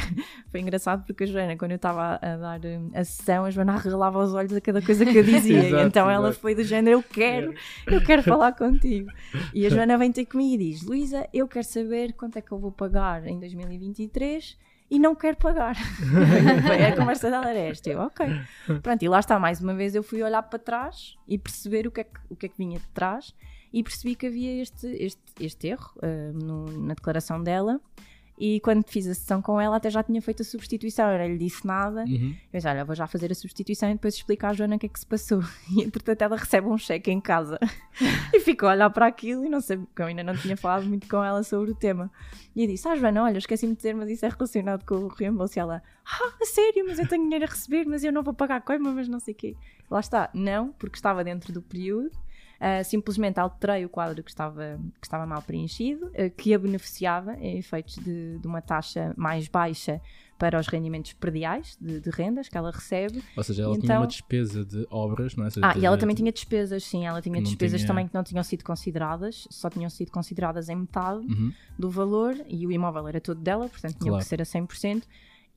foi engraçado porque a Joana, quando eu estava a dar hum, a sessão, a Joana arregalava os olhos a cada coisa que eu dizia. <laughs> Exato, então ela exato. foi do género: Eu quero, eu quero falar contigo. E a <laughs> Joana vem ter comigo e diz: Luísa, eu quero saber quanto é que eu vou pagar em 2023 e não quero pagar. Foi <laughs> a conversa dela era esta. Eu, ok. Pronto, e lá está, mais uma vez eu fui olhar para trás e perceber o que é que, o que, é que vinha de trás e percebi que havia este, este, este erro ah, no- na declaração dela. E quando fiz a sessão com ela, até já tinha feito a substituição, eu não lhe disse nada. Uhum. Eu disse, olha, vou já fazer a substituição e depois explicar à Joana o que é que se passou. <laughs> E entretanto ela recebe um cheque em casa <laughs> e ficou a olhar para aquilo e não sabia, porque eu ainda não tinha falado muito com ela sobre o tema. E eu disse, ah Joana, olha, esqueci-me de dizer, mas isso é relacionado com o reembolso. E ela, ah, a sério, mas eu tenho dinheiro a receber, mas eu não vou pagar a coima, mas não sei o quê. Lá está, não, porque estava dentro do período. Ah, simplesmente alterei o quadro que estava, que estava mal preenchido, ah, que a beneficiava em efeitos de, de uma taxa mais baixa para os rendimentos prediais de, de rendas que ela recebe. Ou seja, ela tinha Então- uma despesa de obras, não é? Seja, Ah, e ela também tinha despesas, sim, ela tinha despesas tinha- também que não tinham sido consideradas, só tinham sido consideradas em metade Uhum. do valor e o imóvel era todo dela, portanto tinha Claro. que ser a 100%.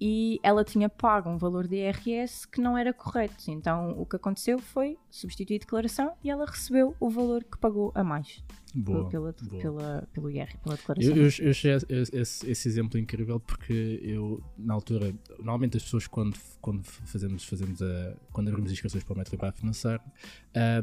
E ela tinha pago um valor de IRS que não era correto. Então o que aconteceu foi substituir a declaração e ela recebeu o valor que pagou a mais Boa, pela, boa. pela, pelo IR, pela declaração. Eu, eu, eu achei esse, esse- exemplo incrível porque eu, na altura, normalmente as pessoas quando, quando fazemos, fazemos a, quando abrimos inscrições para o método Liberdade Financeira,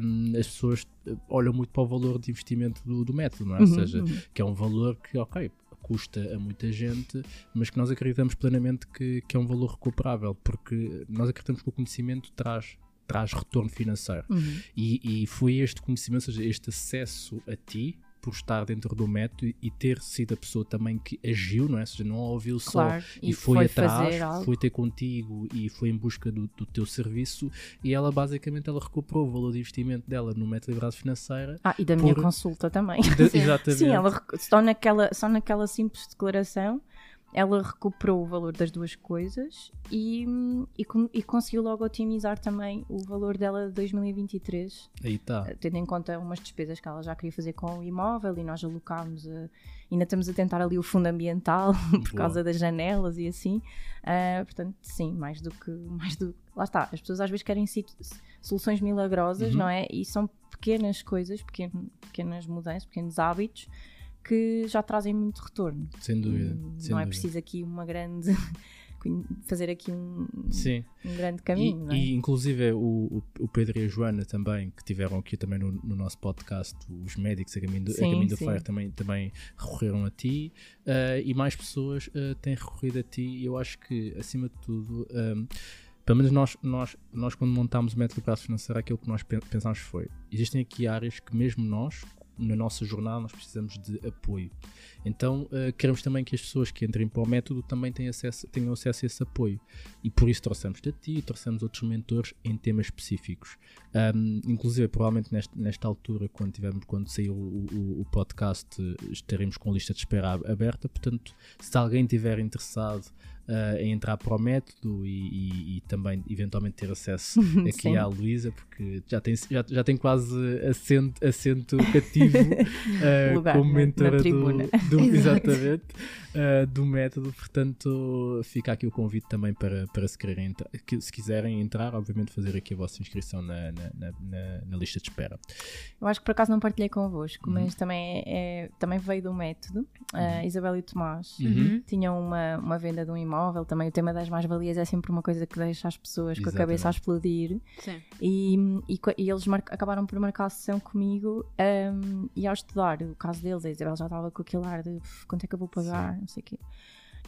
hum, as pessoas olham muito para o valor de investimento do, do método, não é? Ou Uhum, seja, uhum. que é um valor que, ok, custa a muita gente, mas que nós acreditamos plenamente que, que é um valor recuperável, porque nós acreditamos que o conhecimento traz, traz retorno financeiro. Uhum. E, e foi este conhecimento, ou seja, este acesso a ti, por estar dentro do método e ter sido a pessoa também que agiu, não é? Ou seja, não a ouviu só Claro, e, foi, fazer atrás, foi ter contigo e foi em busca do, do teu serviço e ela basicamente ela recuperou o valor de investimento dela no método de liberdade financeira. Ah, e da minha por- consulta também. De- <laughs> exatamente. Sim, ela só naquela, só naquela simples declaração ela recuperou o valor das duas coisas e, e, e conseguiu logo otimizar também o valor dela de 2023, Aí está. eh, tendo em conta umas despesas que ela já queria fazer com o imóvel e nós alocámos, a- ainda estamos a tentar ali o fundo ambiental <laughs> por Boa. causa das janelas e assim. Ah, portanto, sim, mais do que. Mais do, lá está, as pessoas às vezes querem soluções milagrosas, Uhum. não é? E são pequenas coisas, pequen- pequenas mudanças, pequenos hábitos que já trazem muito retorno. Sem dúvida. Hum, sem não é dúvida. preciso aqui uma grande <laughs> fazer aqui um, um grande E, caminho. não é? e, inclusive o, o, Pedro e a Joana também, que tiveram aqui também no, no nosso podcast, os médicos a caminho do, a Sim, caminho do sim. Fire também, também recorreram a ti eh, e mais pessoas eh, têm recorrido a ti e eu acho que acima de tudo ehm, pelo menos nós, nós, nós quando montámos o método de braço financeiro aquilo que nós pen- pensámos foi existem aqui áreas que mesmo nós na nossa jornada nós precisamos de apoio então eh, queremos também que as pessoas que entrem para o método também tenham acesso, tenham acesso a esse apoio e por isso trouxemos-te a ti, trouxemos outros mentores em temas específicos. Um, inclusive, provavelmente nesta, nesta altura, quando, tivermos, quando sair o, o- o podcast, estaremos com a lista de espera ab- aberta. Portanto, se alguém estiver interessado uh, em entrar para o método e, e- e também eventualmente ter acesso <laughs> aqui Sim. à Luísa, porque já tem, já, já tem quase assento, assento cativo uh, <laughs> Lugar como na- na mentora do, do- <laughs> exatamente, uh, do método. Portanto, fica aqui o convite também para, para se, quererem que- se quiserem entrar, obviamente fazer aqui a vossa inscrição na, na, na- na- na lista de espera. Eu acho que por acaso não partilhei convosco, Uhum. mas também, é, também veio do método. A Isabel e o Tomás Uhum. tinham uma, uma venda de um imóvel. Também o tema das mais-valias é sempre uma coisa que deixa as pessoas com a cabeça a explodir. Sim. E, e, e eles acabaram por marcar a sessão comigo um, e ao estudar o caso deles, a Isabel já estava com aquele ar de "Uf, quanto é que eu vou pagar, não sei o quê.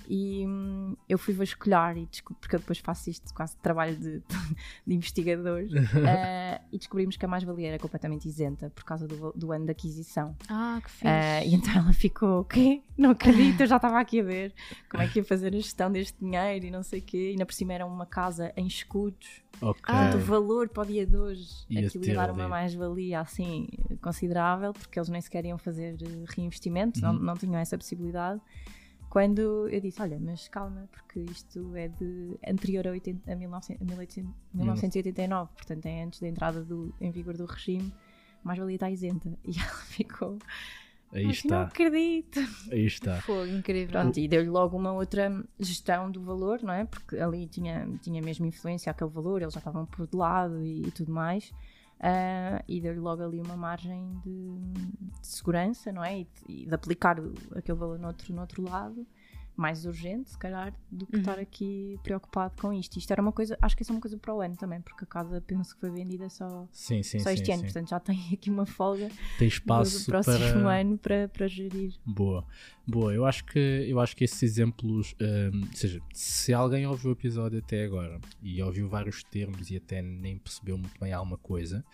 E hum, eu fui vasculhar, e desco- porque eu depois faço isto quase de trabalho de, <laughs> de investigador, <laughs> eh, e descobrimos que a mais-valia era completamente isenta por causa do, do ano de aquisição. Ah, que fixe. Eh, e então ela ficou, o quê? Não acredito, eu já estava aqui a ver como é que ia fazer a gestão deste dinheiro e não sei o quê. E ainda por cima era uma casa em escudos. Ok. Ah, Portanto, o valor para o dia de hoje, Ia aquilo ia dar uma mais-valia assim considerável, porque eles nem sequer iam fazer eh, reinvestimento, não, Uhum. não tinham essa possibilidade. Quando eu disse, olha, mas calma, porque isto é de anterior a, 80, a 1900 a 1800 1989, portanto é antes da entrada do, em vigor do regime, mais-valia está isenta. <laughs> E ela ficou, Aí "Mas não está, acredito. aí está. Fogo, incrível. Pronto, e deu-lhe logo uma outra gestão do valor, não é? Porque ali tinha, tinha mesmo influência aquele valor, eles já estavam por de lado e, e tudo mais. Ah, e deu-lhe logo ali uma margem de, de segurança, não é? E de, e de aplicar aquele valor no outro, no outro lado, mais urgente, se calhar, do que Uhum. estar aqui preocupado com isto. Isto era uma coisa, acho que isso é uma coisa para o ano também, porque a casa penso que foi vendida só, Sim, sim, só sim. este ano, sim. portanto já tem aqui uma folga Tem do, espaço do próximo para. ano para, para gerir. Boa, boa. Eu acho que eu acho que esses exemplos, hum, ou seja, se alguém ouviu o episódio até agora e ouviu vários termos e até nem percebeu muito bem alguma coisa,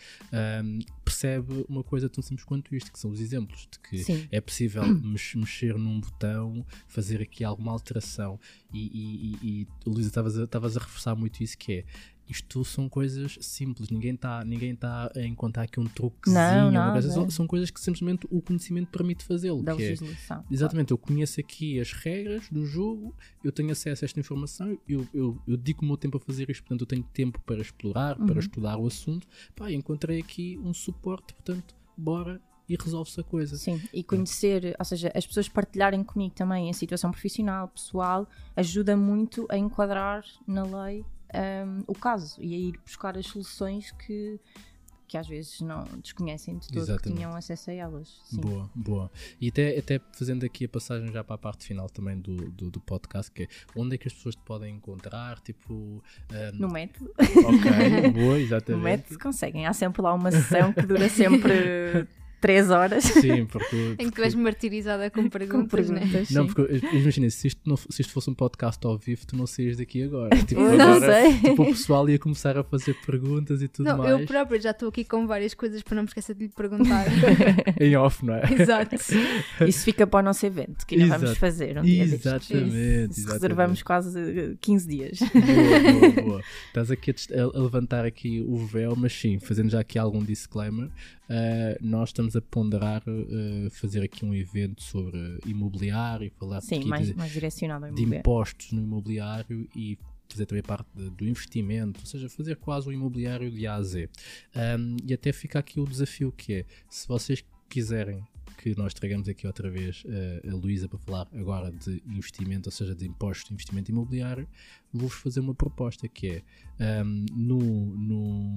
hum, percebe uma coisa tão simples quanto isto, que são os exemplos de que Sim. é possível <coughs> mex- mexer num botão, fazer aqui alguma alteração e, e, e, e Luísa, estavas a, estavas a reforçar muito isso que é. Isto são coisas simples, ninguém está ninguém tá a encontrar aqui um truquezinho. Não, uma coisa, são, são coisas que simplesmente o conhecimento permite fazê-lo. Da é- legislação. Exatamente, eu conheço aqui as regras do jogo, eu tenho acesso a esta informação, eu, eu, eu dedico o meu tempo a fazer isto, portanto eu tenho tempo para explorar, para Uhum. estudar o assunto. Pá, encontrei aqui um suporte, portanto, bora e resolve-se a coisa. Sim, e conhecer, ou seja, as pessoas partilharem comigo também a situação profissional, pessoal, ajuda muito a enquadrar na lei hum, o caso e a ir buscar as soluções que, que às vezes não desconhecem de todo que tinham acesso a elas. Sim. Boa, boa. E até, até fazendo aqui a passagem já para a parte final também do, do, do podcast, que é onde é que as pessoas te podem encontrar, tipo... ahm, No método, Ok, boa, <laughs> no exatamente. método conseguem. Há sempre lá uma sessão que dura sempre <laughs> três horas Sim, porque... <laughs> Em que tu és martirizada com com perguntas, né? perguntas. Não, porque imagina, se isto, não, se isto fosse um podcast ao vivo, tu não saías daqui agora. <laughs> Tipo, Eu não agora, sei. tipo, o pessoal ia começar a fazer perguntas e tudo Não, mais. eu própria já estou aqui com várias coisas para não me esquecer de lhe perguntar. <laughs> Em off, não é? Exato. Isso fica para o nosso evento, que ainda vamos fazer um dia. Exatamente, Isso, exatamente. Reservamos quase eh, 15 dias. Boa, boa, boa. Estás aqui a- a levantar aqui o véu, mas sim, fazendo já aqui algum disclaimer, eh, nós estamos a ponderar eh, fazer aqui um evento sobre imobiliário, falar Sim, mais, de, mais direcionado de impostos no imobiliário e fazer também parte de- do investimento, ou seja, fazer quase o imobiliário de A a Z. Um, e até fica aqui o desafio que é, se vocês quiserem que nós tragamos aqui outra vez eh, a Luísa para falar agora de investimento, ou seja, de impostos de investimento imobiliário, vou-vos fazer uma proposta que é um, no, no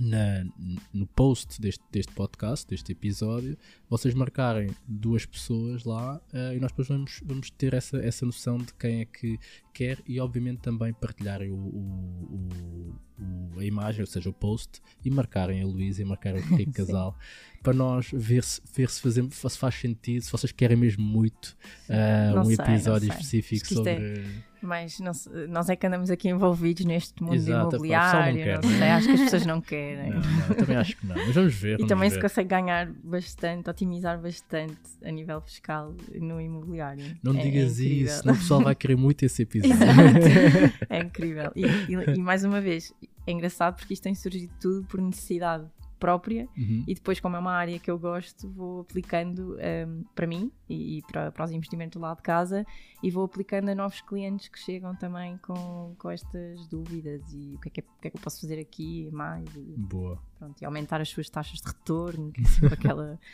na, no post deste, deste podcast, deste episódio, vocês marcarem duas pessoas lá uh, e nós depois vamos, vamos ter essa, essa noção de quem é que quer e obviamente também partilharem o, o, o, a imagem, ou seja, o post e marcarem a Luísa e marcarem o <laughs> Rico Casal para nós ver se, ver se, fazemos, se faz sentido, se vocês querem mesmo muito uh, um sei, episódio específico é sobre. É mas não, nós é que andamos aqui envolvidos neste mundo Exato, imobiliário, não, não sei, acho que as pessoas não querem. Não, não, também acho que não, mas vamos ver. Vamos e também ver. se consegue ganhar bastante, otimizar bastante a nível fiscal no imobiliário. Não é, digas é isso, senão o pessoal vai querer muito esse <laughs> episódio. É incrível. E, e, e <laughs> mais uma vez, é engraçado porque isto tem surgido tudo por necessidade própria uhum. e depois, como é uma área que eu gosto, vou aplicando um, para mim e, e para, para, os investimentos lá de casa e vou aplicando a novos clientes que chegam também com, com estas dúvidas e o que, é que, é, o que é que eu posso fazer aqui mais e, Boa. Pronto, e aumentar as suas taxas de retorno, que é sempre aquela. <laughs>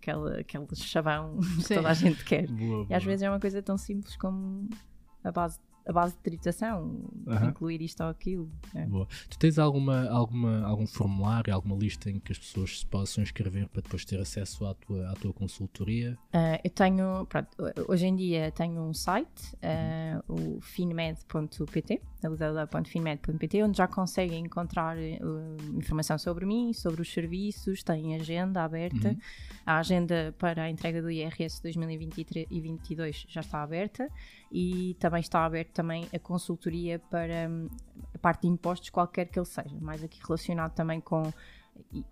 Aquela, aquele chavão que toda a gente quer. Boa, e às vezes é uma coisa tão simples como a base a base de tributação, uhum. incluir isto ou aquilo. É. Boa. Tu tens alguma, alguma, algum formulário, alguma lista em que as pessoas se possam inscrever para depois ter acesso à tua, à tua consultoria? Uh, eu tenho, pronto, hoje em dia tenho um site, uh, o finmed.pt, www.finmed.pt, onde já conseguem encontrar uh, informação sobre mim, sobre os serviços, tem agenda aberta. Uhum. A agenda para a entrega do IRS 2023 e 2022 já está aberta e também está aberto também a consultoria para hum, a parte de impostos, qualquer que ele seja, mais aqui relacionado também com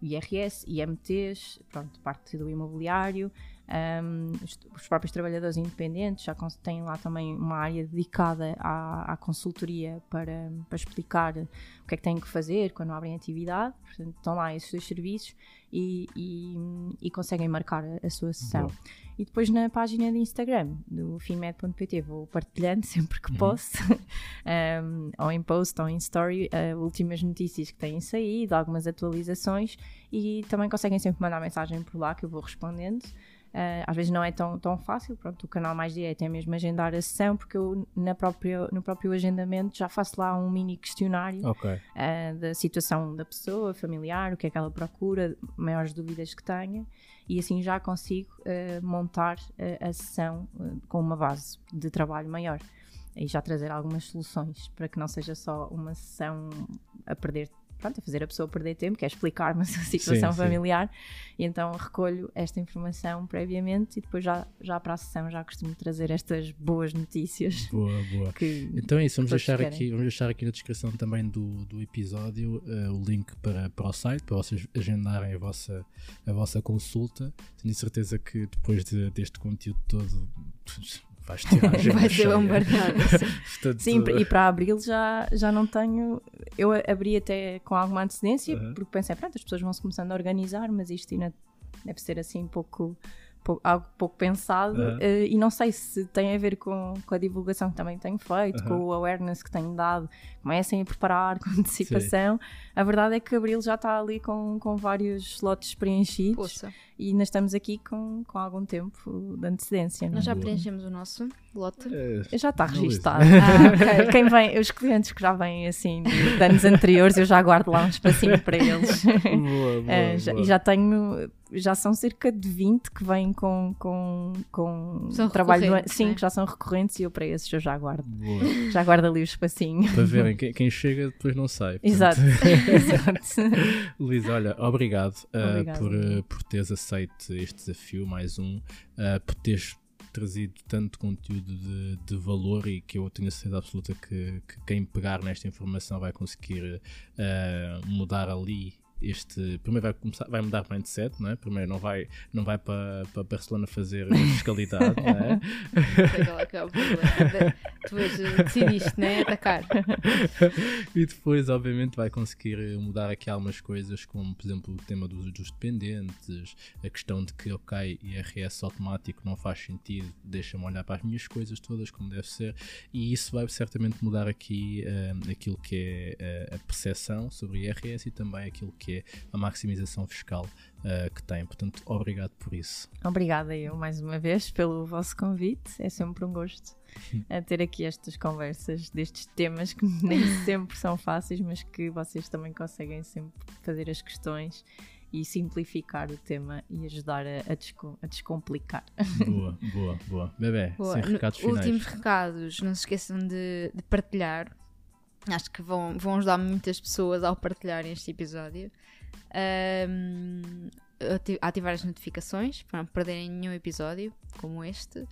IRS, IMTs, pronto, parte do imobiliário, um, os próprios trabalhadores independentes já têm lá também uma área dedicada à, à, consultoria para, para explicar o que é que têm que fazer quando abrem atividade. Portanto, estão lá esses dois serviços e, e, e conseguem marcar a, a sua sessão. E depois na página de Instagram do finmed.pt vou partilhando <laughs> sempre que uhum. posso, <laughs> um, ou em post ou em story, uh, últimas notícias que têm saído, algumas atualizações e também conseguem sempre mandar mensagem por lá que eu vou respondendo. Uh, às vezes não é tão, tão fácil, pronto, o canal mais direto é mesmo agendar a sessão, porque eu na própria, no próprio agendamento já faço lá um mini questionário okay. uh, da situação da pessoa, familiar, o que é que ela procura, maiores dúvidas que tenha, e assim já consigo uh, montar a sessão com uma base de trabalho maior e já trazer algumas soluções para que não seja só uma sessão a perder pronto, a fazer a pessoa perder tempo, que é explicar-me <laughs> a sua situação sim, familiar, sim. e então recolho esta informação previamente e depois já, já para a sessão já costumo trazer estas boas notícias. Boa, boa. Que então é isso, vamos deixar, aqui, vamos deixar aqui na descrição também do, do episódio uh, o link para, para o site, para vocês agendarem a vossa, a vossa consulta. Tenho certeza que depois de, deste conteúdo todo vais ter <laughs> Vai ser bombardeado. <laughs> Sim, e para abril já, já não tenho. Eu abri até com alguma antecedência, uh -huh. porque pensei, pronto, as pessoas vão se começando a organizar, mas isto ainda deve ser assim um pouco algo pouco pensado uh, e não sei se tem a ver com, com a divulgação que também tenho feito, com o awareness que tenho dado, comecem a preparar com <laughs> antecipação. Sim. A verdade é que Abril já está ali com, com vários slots preenchidos Poxa. e nós estamos aqui com, com algum tempo de antecedência. Nós é? já preenchemos o nosso lote. É, já está registado. <laughs> Ah, okay. Quem vem, os clientes que já vêm assim de, anos anteriores, eu já guardo lá um espacinho para eles. <laughs> Boa, boa, uh, <laughs> já, boa. E já tenho já são cerca de 20 que vêm com, com, com são trabalho do ano. Sim, né? que já são recorrentes e eu para esses eu já guardo. Boa. Já guardo ali o espacinho. Para verem, quem, quem chega depois não sai. Exato. Exato. Luís, olha, obrigado, uh, por, uh, por teres aceito este desafio, mais um, uh, por teres trazido tanto conteúdo de, de, valor e que eu tenho a certeza absoluta que, que quem pegar nesta informação vai conseguir mudar ali este primeiro vai começar vai mudar o mindset não é? primeiro não vai não vai para para Barcelona fazer fiscalidade não é? tu decidiste né atacar e depois obviamente vai conseguir mudar aqui algumas coisas como por exemplo o tema dos, dos dependentes a questão de que ok IRS automático não faz sentido deixa-me olhar para as minhas coisas todas como deve ser e isso vai certamente mudar aqui uh, aquilo que é uh, a percepção sobre IRS e também aquilo que que é a maximização fiscal uh, que tem. Portanto, obrigado por isso. Obrigada eu mais uma vez pelo vosso convite. É sempre um gosto a <laughs> ter aqui estas conversas destes temas que <laughs> nem sempre são fáceis, mas que vocês também conseguem sempre fazer as questões e simplificar o tema e ajudar a, a, desco a descomplicar. Boa, boa, boa. Bebê, boa. sem recados finais. Últimos recados, não se esqueçam de, de partilhar. Acho que vão, vão ajudar muitas pessoas ao partilharem este episódio. Um, ativar as notificações para não perderem nenhum episódio como este.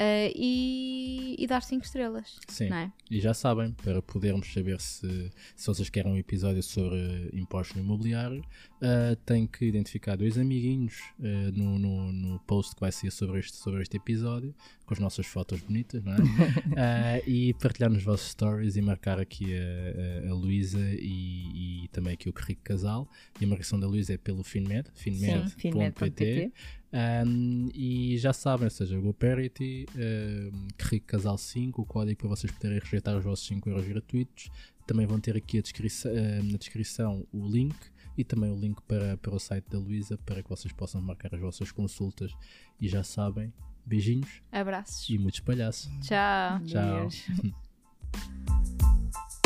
Uh, e, e, dar 5 estrelas. Sim. É? E já sabem, para podermos saber se, se vocês querem um episódio sobre impostos no imobiliário, uh, tem que identificar dois amiguinhos uh, no, no, no, post que vai ser sobre este, sobre este episódio, com as nossas fotos bonitas, não é? <laughs> e partilhar nos vossos stories e marcar aqui a, a, a Luísa e, e, também aqui o Rico Casal. E a marcação da Luísa é pelo Finmed, finmed.pt. Um, e já sabem, ou seja, GoParity, um, Rico Casal 5, o código para vocês poderem rejeitar os vossos 5 euros gratuitos. Também vão ter aqui a descrição, na descrição o link e também o link para, para o site da Luísa para que vocês possam marcar as vossas consultas. E já sabem, beijinhos. Abraços. E muitos palhaços. Tchau. Tchau. <laughs>